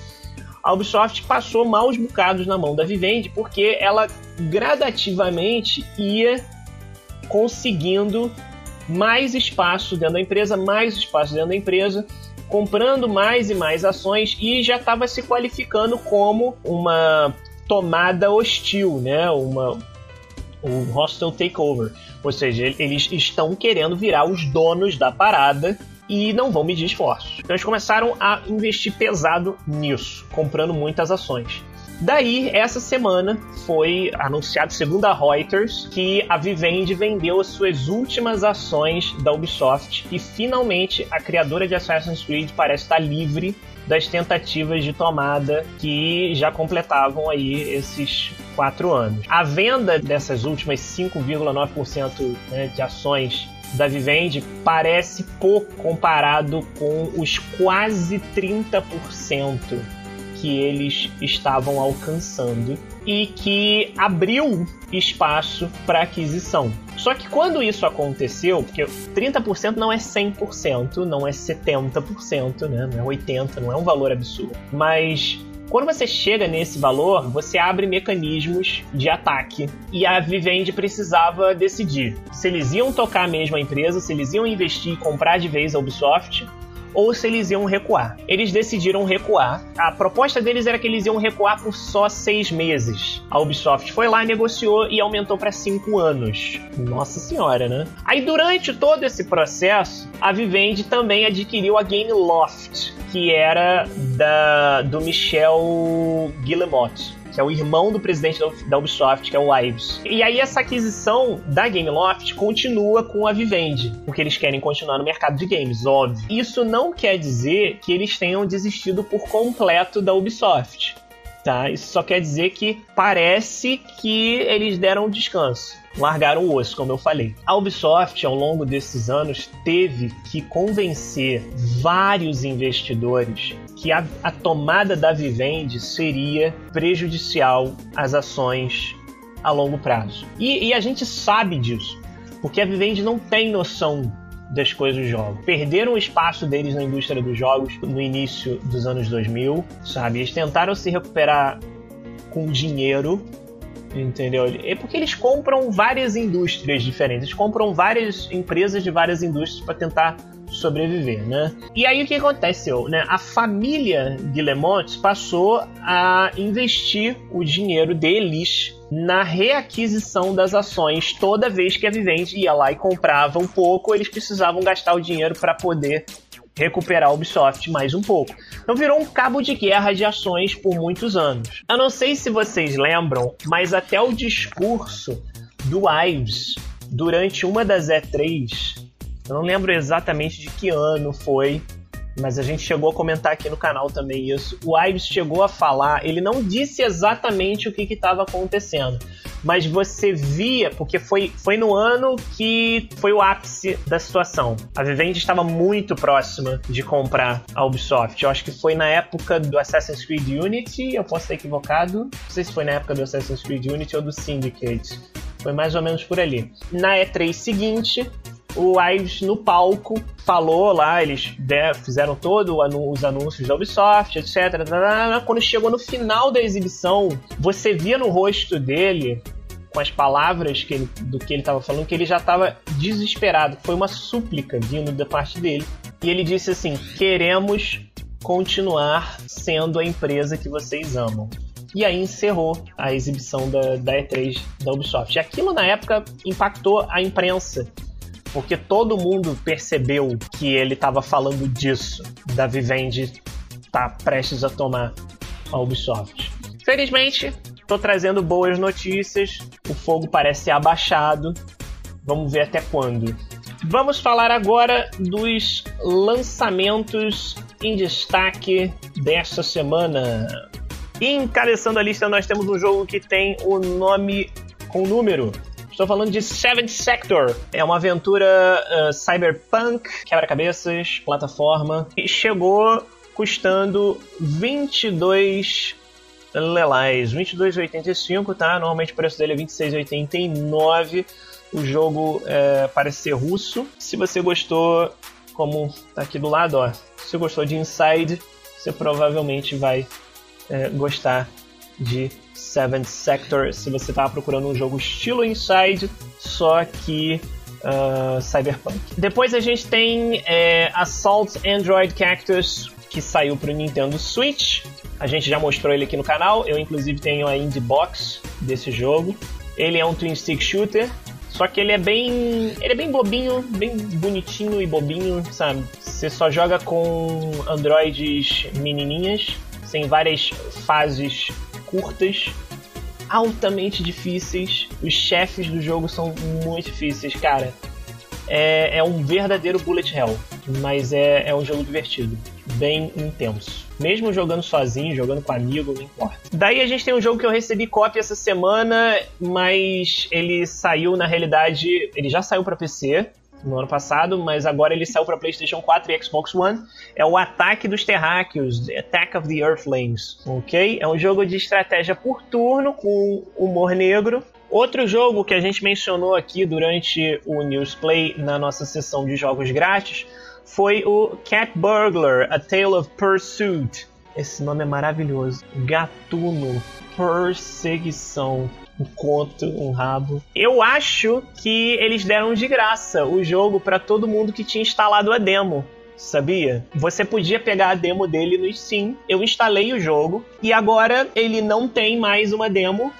a Ubisoft passou maus bocados na mão da Vivendi porque ela gradativamente ia conseguindo mais espaço dentro da empresa, mais espaço dentro da empresa, comprando mais e mais ações e já estava se qualificando como uma tomada hostil, né? Uma o hostile takeover, ou seja, eles estão querendo virar os donos da parada e não vão medir esforços. Então eles começaram a investir pesado nisso, comprando muitas ações. Daí, essa semana foi anunciado, segundo a Reuters, que a Vivendi vendeu as suas últimas ações da Ubisoft e finalmente a criadora de Assassin's Creed parece estar livre das tentativas de tomada que já completavam aí esses quatro anos. A venda dessas últimas 5,9% né, de ações da Vivendi parece pouco comparado com os quase 30% que eles estavam alcançando e que abriu espaço para aquisição. Só que quando isso aconteceu, porque 30% não é 100%, não é 70%, né? não é 80%, não é um valor absurdo, mas quando você chega nesse valor, você abre mecanismos de ataque. E a Vivendi precisava decidir se eles iam tocar mesmo a empresa, se eles iam investir e comprar de vez a Ubisoft, ou se eles iam recuar. Eles decidiram recuar. A proposta deles era que eles iam recuar por só seis meses. A Ubisoft foi lá, negociou e aumentou para cinco anos. Nossa senhora, né? Aí durante todo esse processo, a Vivendi também adquiriu a Game Loft, que era da do Michel Guillemot que é o irmão do presidente da Ubisoft, que é o Ives. E aí essa aquisição da Gameloft continua com a Vivendi, porque eles querem continuar no mercado de games, óbvio. Isso não quer dizer que eles tenham desistido por completo da Ubisoft. Tá? Isso só quer dizer que parece que eles deram um descanso largaram o osso, como eu falei. A Ubisoft, ao longo desses anos, teve que convencer vários investidores que a, a tomada da Vivendi seria prejudicial às ações a longo prazo. E, e a gente sabe disso, porque a Vivendi não tem noção das coisas do jogo. Perderam o espaço deles na indústria dos jogos no início dos anos 2000, sabe? Eles tentaram se recuperar com dinheiro Entendeu? É porque eles compram várias indústrias diferentes, eles compram várias empresas de várias indústrias para tentar sobreviver, né? E aí o que aconteceu, né? A família Guillemot passou a investir o dinheiro deles na reaquisição das ações toda vez que a Vivendi ia lá e comprava um pouco, eles precisavam gastar o dinheiro para poder recuperar a Ubisoft mais um pouco. Então virou um cabo de guerra de ações por muitos anos. Eu não sei se vocês lembram, mas até o discurso do Ives durante uma das E3, eu não lembro exatamente de que ano foi, mas a gente chegou a comentar aqui no canal também isso. O Ives chegou a falar, ele não disse exatamente o que estava acontecendo, mas você via, porque foi, foi no ano que foi o ápice da situação. A Vivendi estava muito próxima de comprar a Ubisoft. Eu acho que foi na época do Assassin's Creed Unity, eu posso estar equivocado. Não sei se foi na época do Assassin's Creed Unity ou do Syndicate. Foi mais ou menos por ali. Na E3 seguinte, o Ives no palco falou lá, eles né, fizeram todos os anúncios da Ubisoft, etc. Quando chegou no final da exibição, você via no rosto dele, com as palavras que ele, do que ele estava falando, que ele já estava desesperado. Foi uma súplica vindo da parte dele. E ele disse assim: queremos continuar sendo a empresa que vocês amam. E aí encerrou a exibição da, da E3 da Ubisoft. E aquilo na época impactou a imprensa porque todo mundo percebeu que ele estava falando disso, da Vivendi tá prestes a tomar a Ubisoft. Felizmente, estou trazendo boas notícias, o fogo parece abaixado, vamos ver até quando. Vamos falar agora dos lançamentos em destaque desta semana. Encabeçando a lista, nós temos um jogo que tem o nome com número Estou falando de Seventh Sector. É uma aventura uh, cyberpunk, quebra-cabeças, plataforma. E chegou custando 22 lelais. 22,85, tá? Normalmente o preço dele é 26,89. O jogo é, parece ser russo. Se você gostou, como tá aqui do lado, ó. Se você gostou de Inside, você provavelmente vai é, gostar de Seventh Sector, se você estava procurando um jogo estilo Inside, só que uh, cyberpunk. Depois a gente tem é, Assault Android Cactus, que saiu para o Nintendo Switch. A gente já mostrou ele aqui no canal, eu inclusive tenho a indie box desse jogo. Ele é um twin stick shooter, só que ele é bem, ele é bem bobinho, bem bonitinho e bobinho, sabe? Você só joga com androides menininhas, tem várias fases curtas, altamente difíceis. Os chefes do jogo são muito difíceis, cara. É, é um verdadeiro bullet hell, mas é, é um jogo divertido, bem intenso. Mesmo jogando sozinho, jogando com amigo, não importa. Daí a gente tem um jogo que eu recebi cópia essa semana, mas ele saiu na realidade, ele já saiu para PC, no ano passado, mas agora ele saiu para PlayStation 4 e Xbox One. É o Ataque dos Terráqueos, Attack of the Earthlings, ok? É um jogo de estratégia por turno com humor negro. Outro jogo que a gente mencionou aqui durante o Newsplay na nossa sessão de jogos grátis foi o Cat Burglar: A Tale of Pursuit. Esse nome é maravilhoso. Gatuno, perseguição um conto, um rabo. Eu acho que eles deram de graça o jogo para todo mundo que tinha instalado a demo sabia? Você podia pegar a demo dele no Steam. Eu instalei o jogo e agora ele não tem mais uma demo.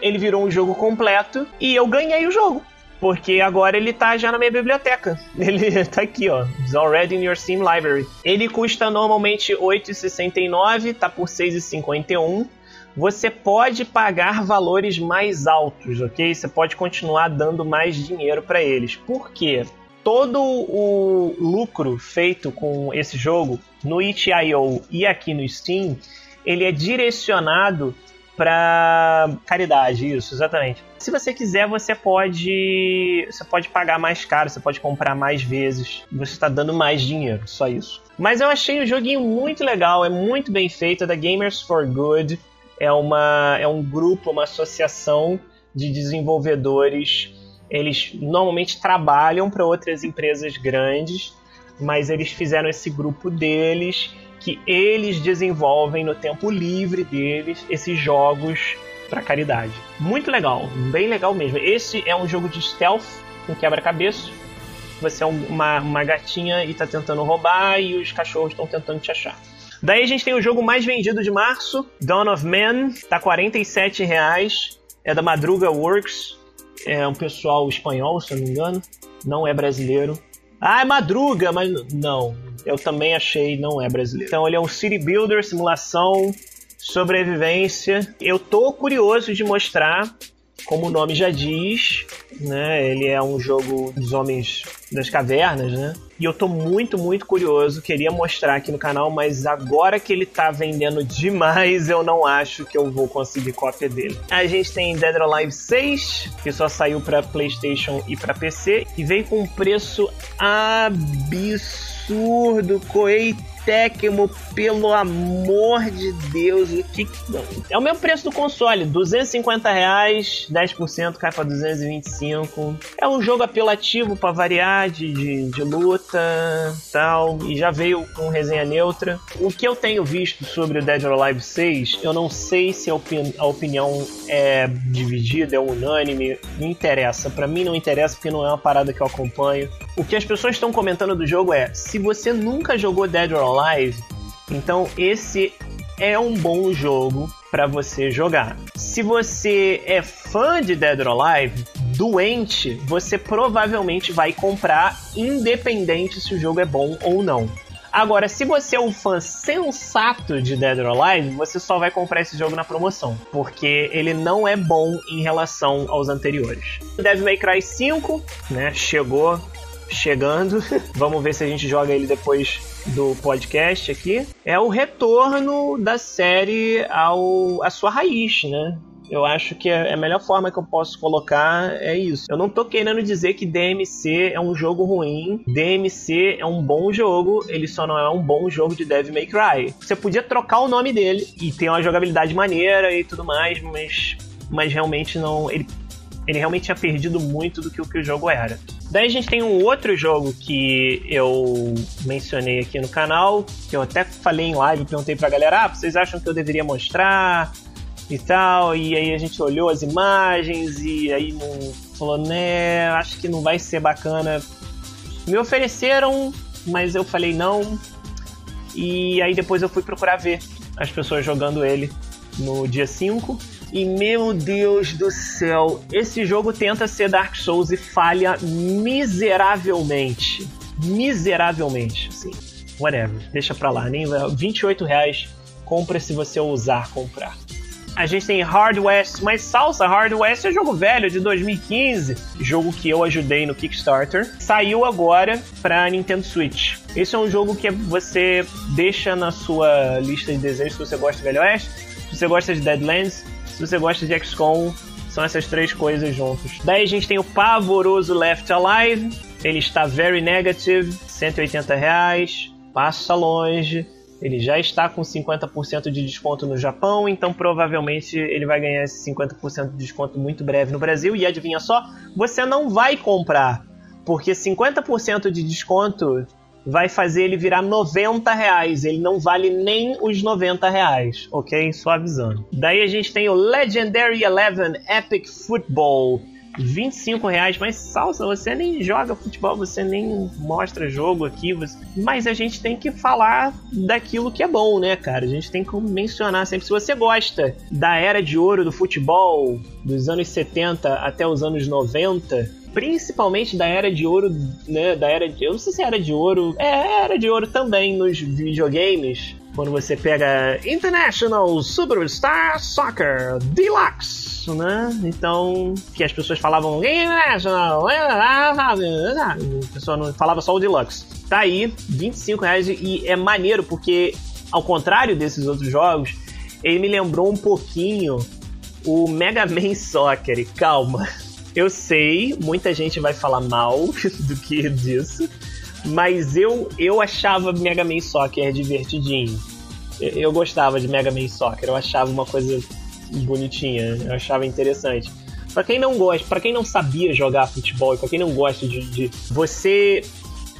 Ele virou um jogo completo e eu ganhei o jogo. Porque agora ele tá já na minha biblioteca. Ele tá aqui, ó. It's already in your Steam library. Ele custa normalmente R$ 8,69, tá por R$ 6,51 você pode pagar valores mais altos, ok? Você pode continuar dando mais dinheiro para eles. Por quê? Todo o lucro feito com esse jogo no itch.io e aqui no Steam, ele é direcionado para caridade, isso, exatamente. Se você quiser, você pode, você pode pagar mais caro, você pode comprar mais vezes, você está dando mais dinheiro, só isso. Mas eu achei o joguinho muito legal, é muito bem feito, é da Gamers for Good é, uma, é um grupo, uma associação de desenvolvedores. Eles normalmente trabalham para outras empresas grandes, mas eles fizeram esse grupo deles que eles desenvolvem no tempo livre deles esses jogos para caridade. Muito legal, bem legal mesmo. Esse é um jogo de stealth com quebra-cabeça. Você é uma, uma gatinha e está tentando roubar e os cachorros estão tentando te achar. Daí a gente tem o jogo mais vendido de março, Dawn of Man, tá R$ reais, é da Madruga Works, é um pessoal espanhol, se eu não me engano, não é brasileiro. Ah, é Madruga, mas não, eu também achei não é brasileiro. Então ele é um city builder, simulação, sobrevivência. Eu tô curioso de mostrar como o nome já diz, né? Ele é um jogo dos homens das cavernas, né? E eu tô muito, muito curioso, queria mostrar aqui no canal, mas agora que ele tá vendendo demais, eu não acho que eu vou conseguir cópia dele. A gente tem Dead or Alive 6, que só saiu para PlayStation e para PC e veio com um preço absurdo, coitado Tecmo, pelo amor de Deus, o que, É o mesmo preço do console, 250 reais, 10% cai pra 225. É um jogo apelativo para variar de, de, de luta tal, e já veio com resenha neutra. O que eu tenho visto sobre o Dead or Alive 6, eu não sei se a, opini a opinião é dividida, é unânime, não interessa. Para mim não interessa porque não é uma parada que eu acompanho. O que as pessoas estão comentando do jogo é: se você nunca jogou Dead or Alive, então esse é um bom jogo para você jogar. Se você é fã de Dead or Alive, doente, você provavelmente vai comprar, independente se o jogo é bom ou não. Agora, se você é um fã sensato de Dead or Alive, você só vai comprar esse jogo na promoção, porque ele não é bom em relação aos anteriores. Devil May Cry 5, né, chegou chegando. Vamos ver se a gente joga ele depois do podcast aqui. É o retorno da série ao a sua raiz, né? Eu acho que a melhor forma que eu posso colocar é isso. Eu não tô querendo dizer que DMC é um jogo ruim. DMC é um bom jogo, ele só não é um bom jogo de Devil May Cry. Você podia trocar o nome dele e ter uma jogabilidade maneira e tudo mais, mas, mas realmente não. Ele, ele realmente tinha perdido muito do que o que o jogo era. Daí a gente tem um outro jogo que eu mencionei aqui no canal, que eu até falei em live, perguntei pra galera, ah, vocês acham que eu deveria mostrar e tal, e aí a gente olhou as imagens e aí não falou, né, acho que não vai ser bacana. Me ofereceram, mas eu falei não. E aí depois eu fui procurar ver as pessoas jogando ele no dia 5 e meu Deus do céu, esse jogo tenta ser Dark Souls e falha miseravelmente. Miseravelmente, sim. Whatever, deixa pra lá. Nem 28 reais, compra se você ousar comprar. A gente tem Hard West, mas salsa, Hard West é jogo velho de 2015, jogo que eu ajudei no Kickstarter. Saiu agora para Nintendo Switch. Esse é um jogo que você deixa na sua lista de desejos se você gosta de Velho Oeste, se você gosta de Deadlands, se você gosta de XCOM, são essas três coisas juntos. Daí a gente tem o pavoroso Left Alive, ele está very negative, 180 reais, passa longe. Ele já está com 50% de desconto no Japão, então provavelmente ele vai ganhar esse 50% de desconto muito breve no Brasil. E adivinha só, você não vai comprar, porque 50% de desconto vai fazer ele virar 90 reais. Ele não vale nem os 90 reais, ok? Só avisando. Daí a gente tem o Legendary Eleven Epic Football. 25 reais, mas salsa, você nem joga futebol, você nem mostra jogo aqui, você... mas a gente tem que falar daquilo que é bom, né, cara? A gente tem que mencionar sempre. Se você gosta da era de ouro do futebol, dos anos 70 até os anos 90, principalmente da era de ouro, né? Da era de, eu não sei se é era de ouro, é era de ouro também nos videogames. Quando você pega International Superstar Soccer Deluxe, né? Então, que as pessoas falavam International, a pessoa não falava só o Deluxe. Tá aí, 25 reais e é maneiro porque, ao contrário desses outros jogos, ele me lembrou um pouquinho o Mega Man Soccer. Calma, eu sei, muita gente vai falar mal do que disso, mas eu, eu achava Mega Man Soccer divertidinho. Eu, eu gostava de Mega Man Soccer, eu achava uma coisa bonitinha, eu achava interessante. Para quem não gosta, para quem não sabia jogar futebol e para quem não gosta de, de você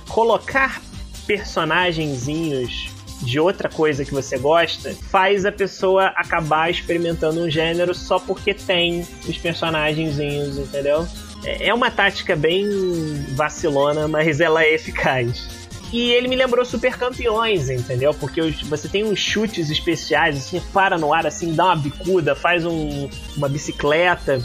colocar personagenzinhos de outra coisa que você gosta, faz a pessoa acabar experimentando um gênero só porque tem os personagenzinhos, entendeu? É, é uma tática bem vacilona, mas ela é eficaz. E ele me lembrou Super Campeões, entendeu? Porque você tem uns chutes especiais, assim, para no ar, assim, dá uma bicuda, faz um, uma bicicleta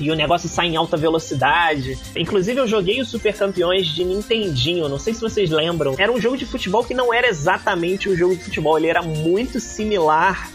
e o negócio sai em alta velocidade. Inclusive, eu joguei os Super Campeões de Nintendinho, não sei se vocês lembram. Era um jogo de futebol que não era exatamente um jogo de futebol, ele era muito similar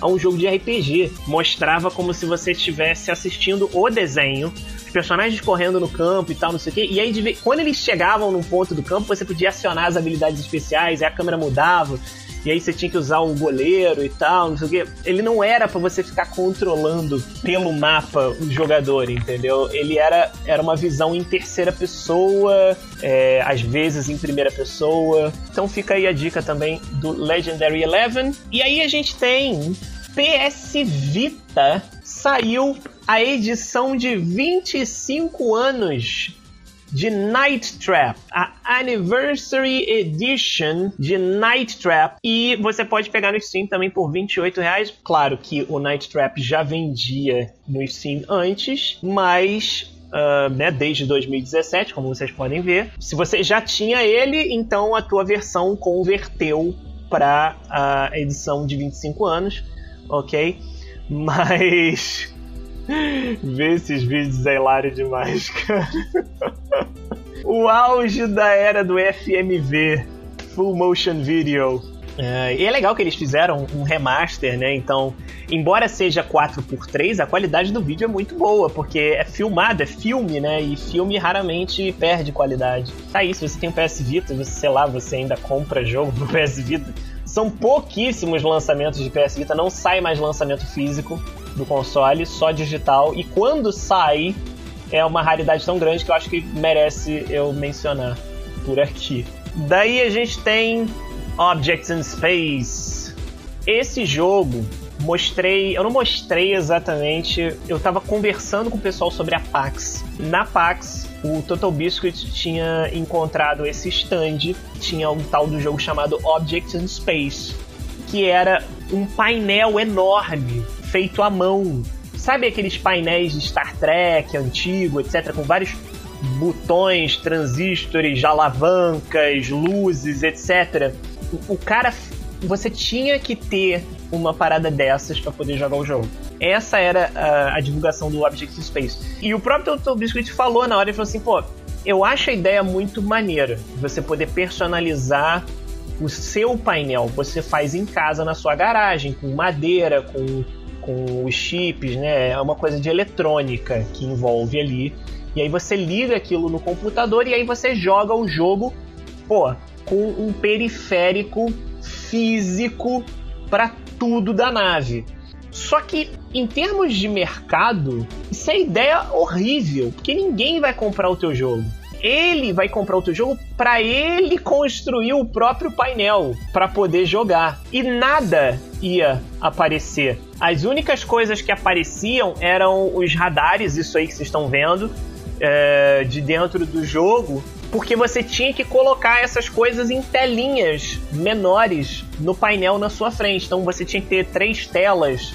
a um jogo de RPG. Mostrava como se você estivesse assistindo o desenho, personagens correndo no campo e tal, não sei o quê. E aí, quando eles chegavam num ponto do campo, você podia acionar as habilidades especiais, a câmera mudava e aí você tinha que usar um goleiro e tal, não sei o quê. Ele não era para você ficar controlando pelo mapa o jogador, entendeu? Ele era, era uma visão em terceira pessoa, é, às vezes em primeira pessoa. Então fica aí a dica também do Legendary Eleven. E aí a gente tem PS Vita saiu a edição de 25 anos de Night Trap, a Anniversary Edition de Night Trap. E você pode pegar no Steam também por 28 reais. Claro que o Night Trap já vendia no Steam antes, mas Uh, né, desde 2017, como vocês podem ver. Se você já tinha ele, então a tua versão converteu para a edição de 25 anos, ok? Mas Ver esses vídeos é hilário demais, cara. o auge da era do FMV, Full Motion Video. É, e é legal que eles fizeram um remaster, né? Então, embora seja 4x3, a qualidade do vídeo é muito boa, porque é filmado, é filme, né? E filme raramente perde qualidade. Tá aí, se você tem um PS Vita, você, sei lá, você ainda compra jogo pro PS Vita. São pouquíssimos lançamentos de PS Vita, não sai mais lançamento físico do console, só digital. E quando sai, é uma raridade tão grande que eu acho que merece eu mencionar por aqui. Daí a gente tem Objects in Space. Esse jogo mostrei, eu não mostrei exatamente, eu tava conversando com o pessoal sobre a PAX. Na PAX, o Total Biscuit tinha encontrado esse stand, tinha um tal do jogo chamado Objects in Space, que era um painel enorme feito à mão. Sabe aqueles painéis de Star Trek antigo, etc, com vários botões, transistores, alavancas, luzes, etc. O, o cara você tinha que ter uma parada dessas para poder jogar o jogo. Essa era a, a divulgação do Object Space. E o próprio Total Biscuit falou na hora, ele falou assim, pô, eu acho a ideia muito maneira, você poder personalizar o seu painel. Você faz em casa na sua garagem, com madeira, com, com os chips, né? É uma coisa de eletrônica que envolve ali. E aí você liga aquilo no computador e aí você joga o jogo, pô, com um periférico físico para tudo da nave. Só que em termos de mercado, isso é ideia horrível, porque ninguém vai comprar o teu jogo. Ele vai comprar o teu jogo para ele construir o próprio painel para poder jogar. E nada ia aparecer. As únicas coisas que apareciam eram os radares, isso aí que vocês estão vendo, é, de dentro do jogo, porque você tinha que colocar essas coisas em telinhas menores no painel na sua frente. Então você tinha que ter três telas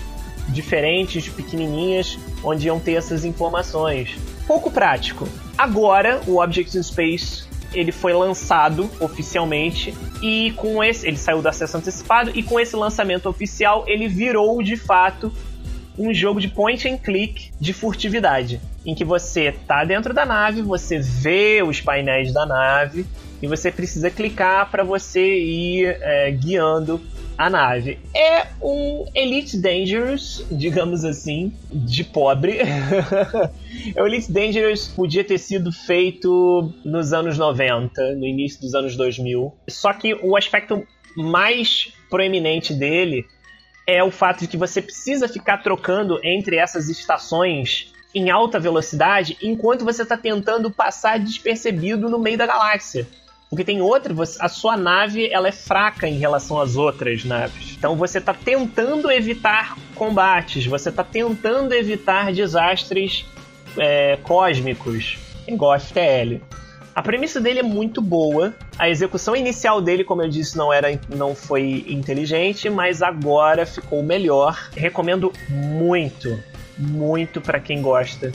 diferentes, pequenininhas, onde iam ter essas informações. Pouco prático. Agora, o Object in Space ele foi lançado oficialmente e com esse ele saiu do acesso antecipado e com esse lançamento oficial ele virou de fato um jogo de point and click de furtividade em que você tá dentro da nave, você vê os painéis da nave e você precisa clicar para você ir é, guiando a nave. É um Elite Dangerous, digamos assim, de pobre. o Elite Dangerous podia ter sido feito nos anos 90, no início dos anos 2000. Só que o aspecto mais proeminente dele é o fato de que você precisa ficar trocando entre essas estações em alta velocidade enquanto você está tentando passar despercebido no meio da galáxia. Porque tem outra, a sua nave ela é fraca em relação às outras naves. Então você está tentando evitar combates, você está tentando evitar desastres é, cósmicos, igual a FTL. A premissa dele é muito boa. A execução inicial dele, como eu disse, não era não foi inteligente, mas agora ficou melhor. Recomendo muito muito para quem gosta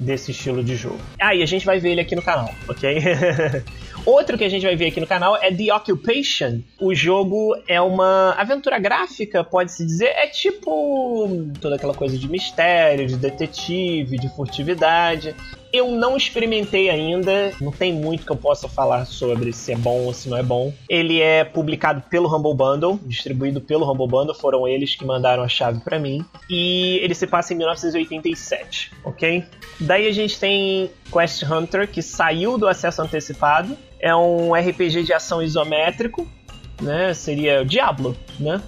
desse estilo de jogo. Ah, e a gente vai ver ele aqui no canal, ok? Outro que a gente vai ver aqui no canal é The Occupation. O jogo é uma aventura gráfica, pode-se dizer. É tipo toda aquela coisa de mistério, de detetive, de furtividade. Eu não experimentei ainda, não tem muito que eu possa falar sobre se é bom ou se não é bom. Ele é publicado pelo Humble Bundle, distribuído pelo Humble Bundle, foram eles que mandaram a chave para mim. E ele se passa em 1987, ok? Daí a gente tem Quest Hunter, que saiu do acesso antecipado. É um RPG de ação isométrico, né? Seria Diablo, né?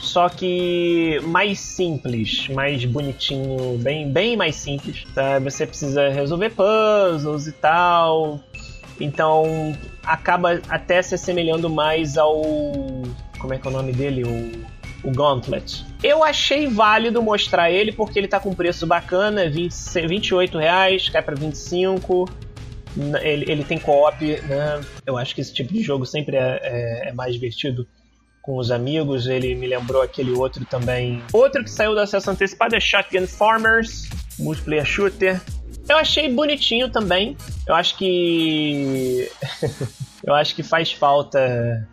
só que mais simples, mais bonitinho, bem, bem mais simples. Tá? Você precisa resolver puzzles e tal. Então acaba até se assemelhando mais ao. Como é que é o nome dele? O, o Gauntlet. Eu achei válido mostrar ele porque ele tá com preço bacana, 20, 28 reais, cai para 25. Ele, ele tem co-op, né? Eu acho que esse tipo de jogo sempre é, é, é mais divertido com os amigos. Ele me lembrou aquele outro também. Outro que saiu do acesso antecipado é Shotgun Farmers, multiplayer shooter. Eu achei bonitinho também. Eu acho que. eu acho que faz falta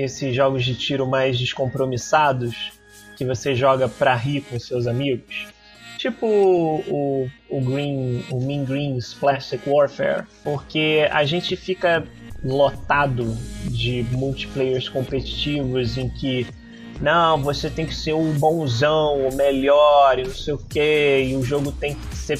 esses jogos de tiro mais descompromissados que você joga pra rir com seus amigos. Tipo o, o, Green, o Mean Green's Plastic Warfare, porque a gente fica lotado de multiplayers competitivos em que não, você tem que ser o bonzão, o melhor e não sei o que, e o jogo tem que ser.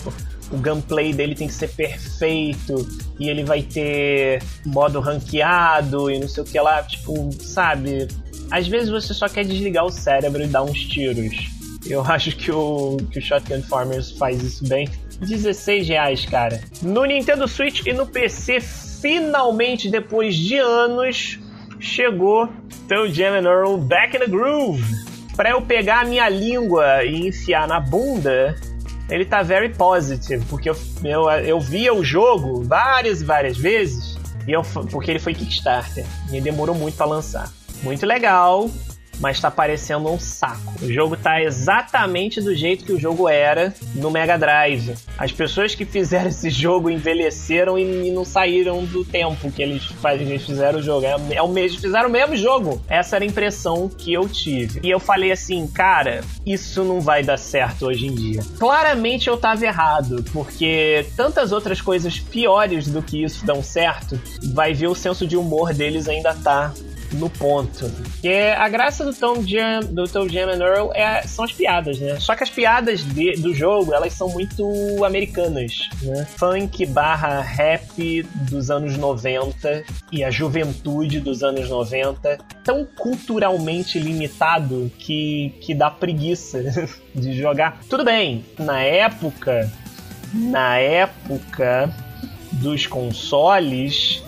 O gameplay dele tem que ser perfeito e ele vai ter modo ranqueado e não sei o que lá, tipo, sabe? Às vezes você só quer desligar o cérebro e dar uns tiros. Eu acho que o, que o Shotgun Farmers faz isso bem. 16 reais, cara. No Nintendo Switch e no PC finalmente, depois de anos, chegou Toe Jam and Earl Back in the Groove. Pra eu pegar a minha língua e enfiar na bunda, ele tá very positive, porque eu, eu, eu via o jogo várias e várias vezes, e eu, porque ele foi Kickstarter, e demorou muito para lançar. Muito legal, mas tá parecendo um saco. O jogo tá exatamente do jeito que o jogo era no Mega Drive. As pessoas que fizeram esse jogo envelheceram e, não saíram do tempo que eles, eles fizeram o jogo. É, é o mesmo, fizeram o mesmo jogo. Essa era a impressão que eu tive. E eu falei assim, cara, isso não vai dar certo hoje em dia. Claramente eu tava errado, porque tantas outras coisas piores do que isso dão certo, vai ver o senso de humor deles ainda tá no ponto. Que é a graça do Tom Jam, do Tom Jam and Earl é, são as piadas, né? Só que as piadas de, do jogo, elas são muito americanas, né? Funk barra rap dos anos 90 e a juventude dos anos 90, tão culturalmente limitado que, que dá preguiça de jogar. Tudo bem, na época, na época dos consoles,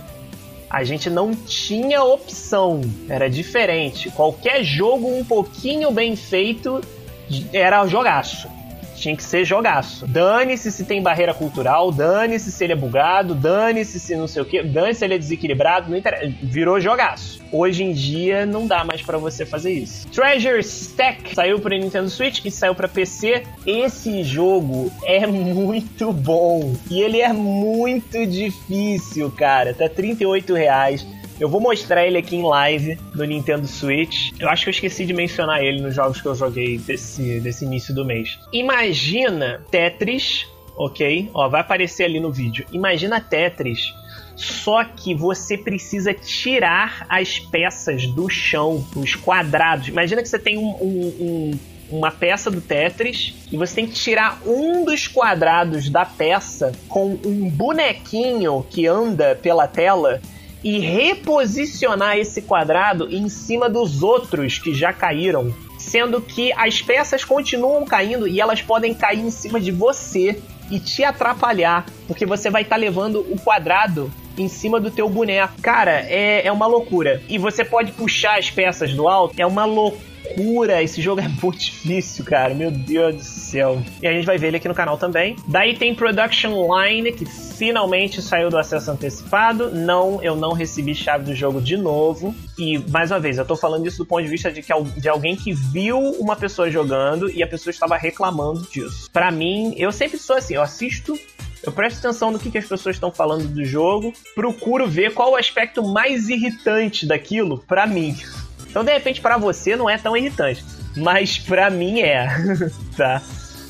a gente não tinha opção, era diferente. Qualquer jogo um pouquinho bem feito era jogaço tinha que ser jogaço. Dane-se se tem barreira cultural, dane-se se ele é bugado, dane-se se não sei o que, dane-se se ele é desequilibrado, não interessa. Virou jogaço. Hoje em dia não dá mais para você fazer isso. Treasure Stack saiu para Nintendo Switch e saiu para PC. Esse jogo é muito bom e ele é muito difícil, cara. Tá 38 reais. Eu vou mostrar ele aqui em live no Nintendo Switch. Eu acho que eu esqueci de mencionar ele nos jogos que eu joguei desse, desse início do mês. Imagina Tetris, ok? Ó, vai aparecer ali no vídeo. Imagina Tetris só que você precisa tirar as peças do chão, os quadrados. Imagina que você tem um, um, um, uma peça do Tetris e você tem que tirar um dos quadrados da peça com um bonequinho que anda pela tela e reposicionar esse quadrado em cima dos outros que já caíram. Sendo que as peças continuam caindo e elas podem cair em cima de você e te atrapalhar, porque você vai estar tá levando o quadrado em cima do teu boneco. Cara, é, é uma loucura. E você pode puxar as peças do alto, é uma loucura loucura. Esse jogo é muito difícil, cara. Meu Deus do céu. E a gente vai ver ele aqui no canal também. Daí tem Production Line, que finalmente saiu do acesso antecipado. Não, eu não recebi chave do jogo de novo. E, mais uma vez, eu tô falando isso do ponto de vista de, que, de alguém que viu uma pessoa jogando e a pessoa estava reclamando disso. Para mim, eu sempre sou assim, eu assisto eu presto atenção no que, que as pessoas estão falando do jogo, procuro ver qual o aspecto mais irritante daquilo para mim. Então, de repente, para você não é tão irritante, mas para mim é, tá?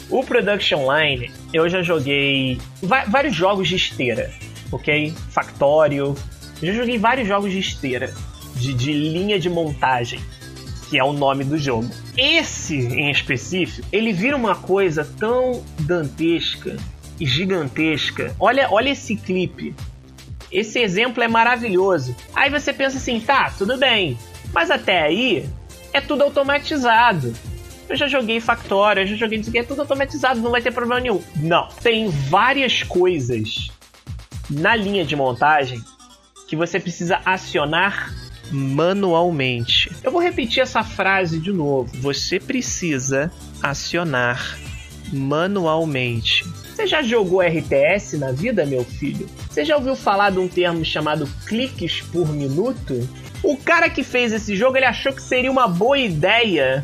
O Production Line, eu já joguei vários jogos de esteira, ok? Factório. Eu já joguei vários jogos de esteira, de, de linha de montagem, que é o nome do jogo. Esse, em específico, ele vira uma coisa tão dantesca e gigantesca. Olha, olha esse clipe. Esse exemplo é maravilhoso. Aí você pensa assim, tá, tudo bem. Mas até aí é tudo automatizado. Eu já joguei Factorio, eu já joguei isso aqui, é tudo automatizado, não vai ter problema nenhum. Não. Tem várias coisas na linha de montagem que você precisa acionar manualmente. Eu vou repetir essa frase de novo. Você precisa acionar manualmente. Você já jogou RTS na vida, meu filho? Você já ouviu falar de um termo chamado cliques por minuto? O cara que fez esse jogo, ele achou que seria uma boa ideia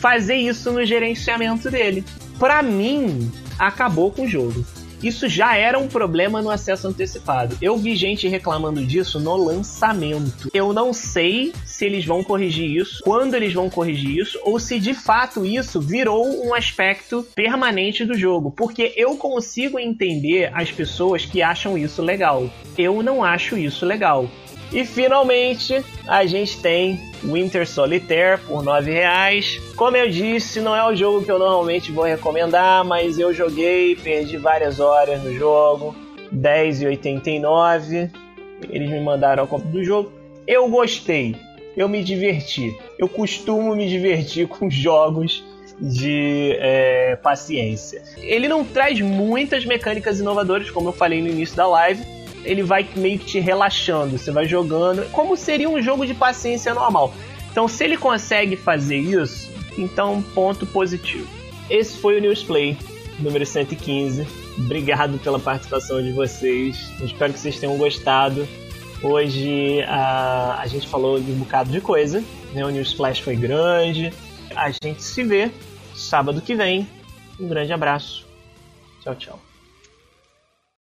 fazer isso no gerenciamento dele. Para mim, acabou com o jogo. Isso já era um problema no acesso antecipado. Eu vi gente reclamando disso no lançamento. Eu não sei se eles vão corrigir isso, quando eles vão corrigir isso, ou se de fato isso virou um aspecto permanente do jogo. Porque eu consigo entender as pessoas que acham isso legal. Eu não acho isso legal. E finalmente a gente tem Winter Solitaire por R$ reais. Como eu disse, não é o jogo que eu normalmente vou recomendar, mas eu joguei, perdi várias horas no jogo, 10,89. Eles me mandaram a cópia do jogo. Eu gostei, eu me diverti. Eu costumo me divertir com jogos de é, paciência. Ele não traz muitas mecânicas inovadoras, como eu falei no início da live, ele vai meio que te relaxando, você vai jogando, como seria um jogo de paciência normal. Então, se ele consegue fazer isso, então ponto positivo. Esse foi o Newsplay número 115. Obrigado pela participação de vocês. Espero que vocês tenham gostado. Hoje a, a gente falou de um bocado de coisa, né? O Newsflash foi grande. A gente se vê sábado que vem. Um grande abraço. Tchau, tchau.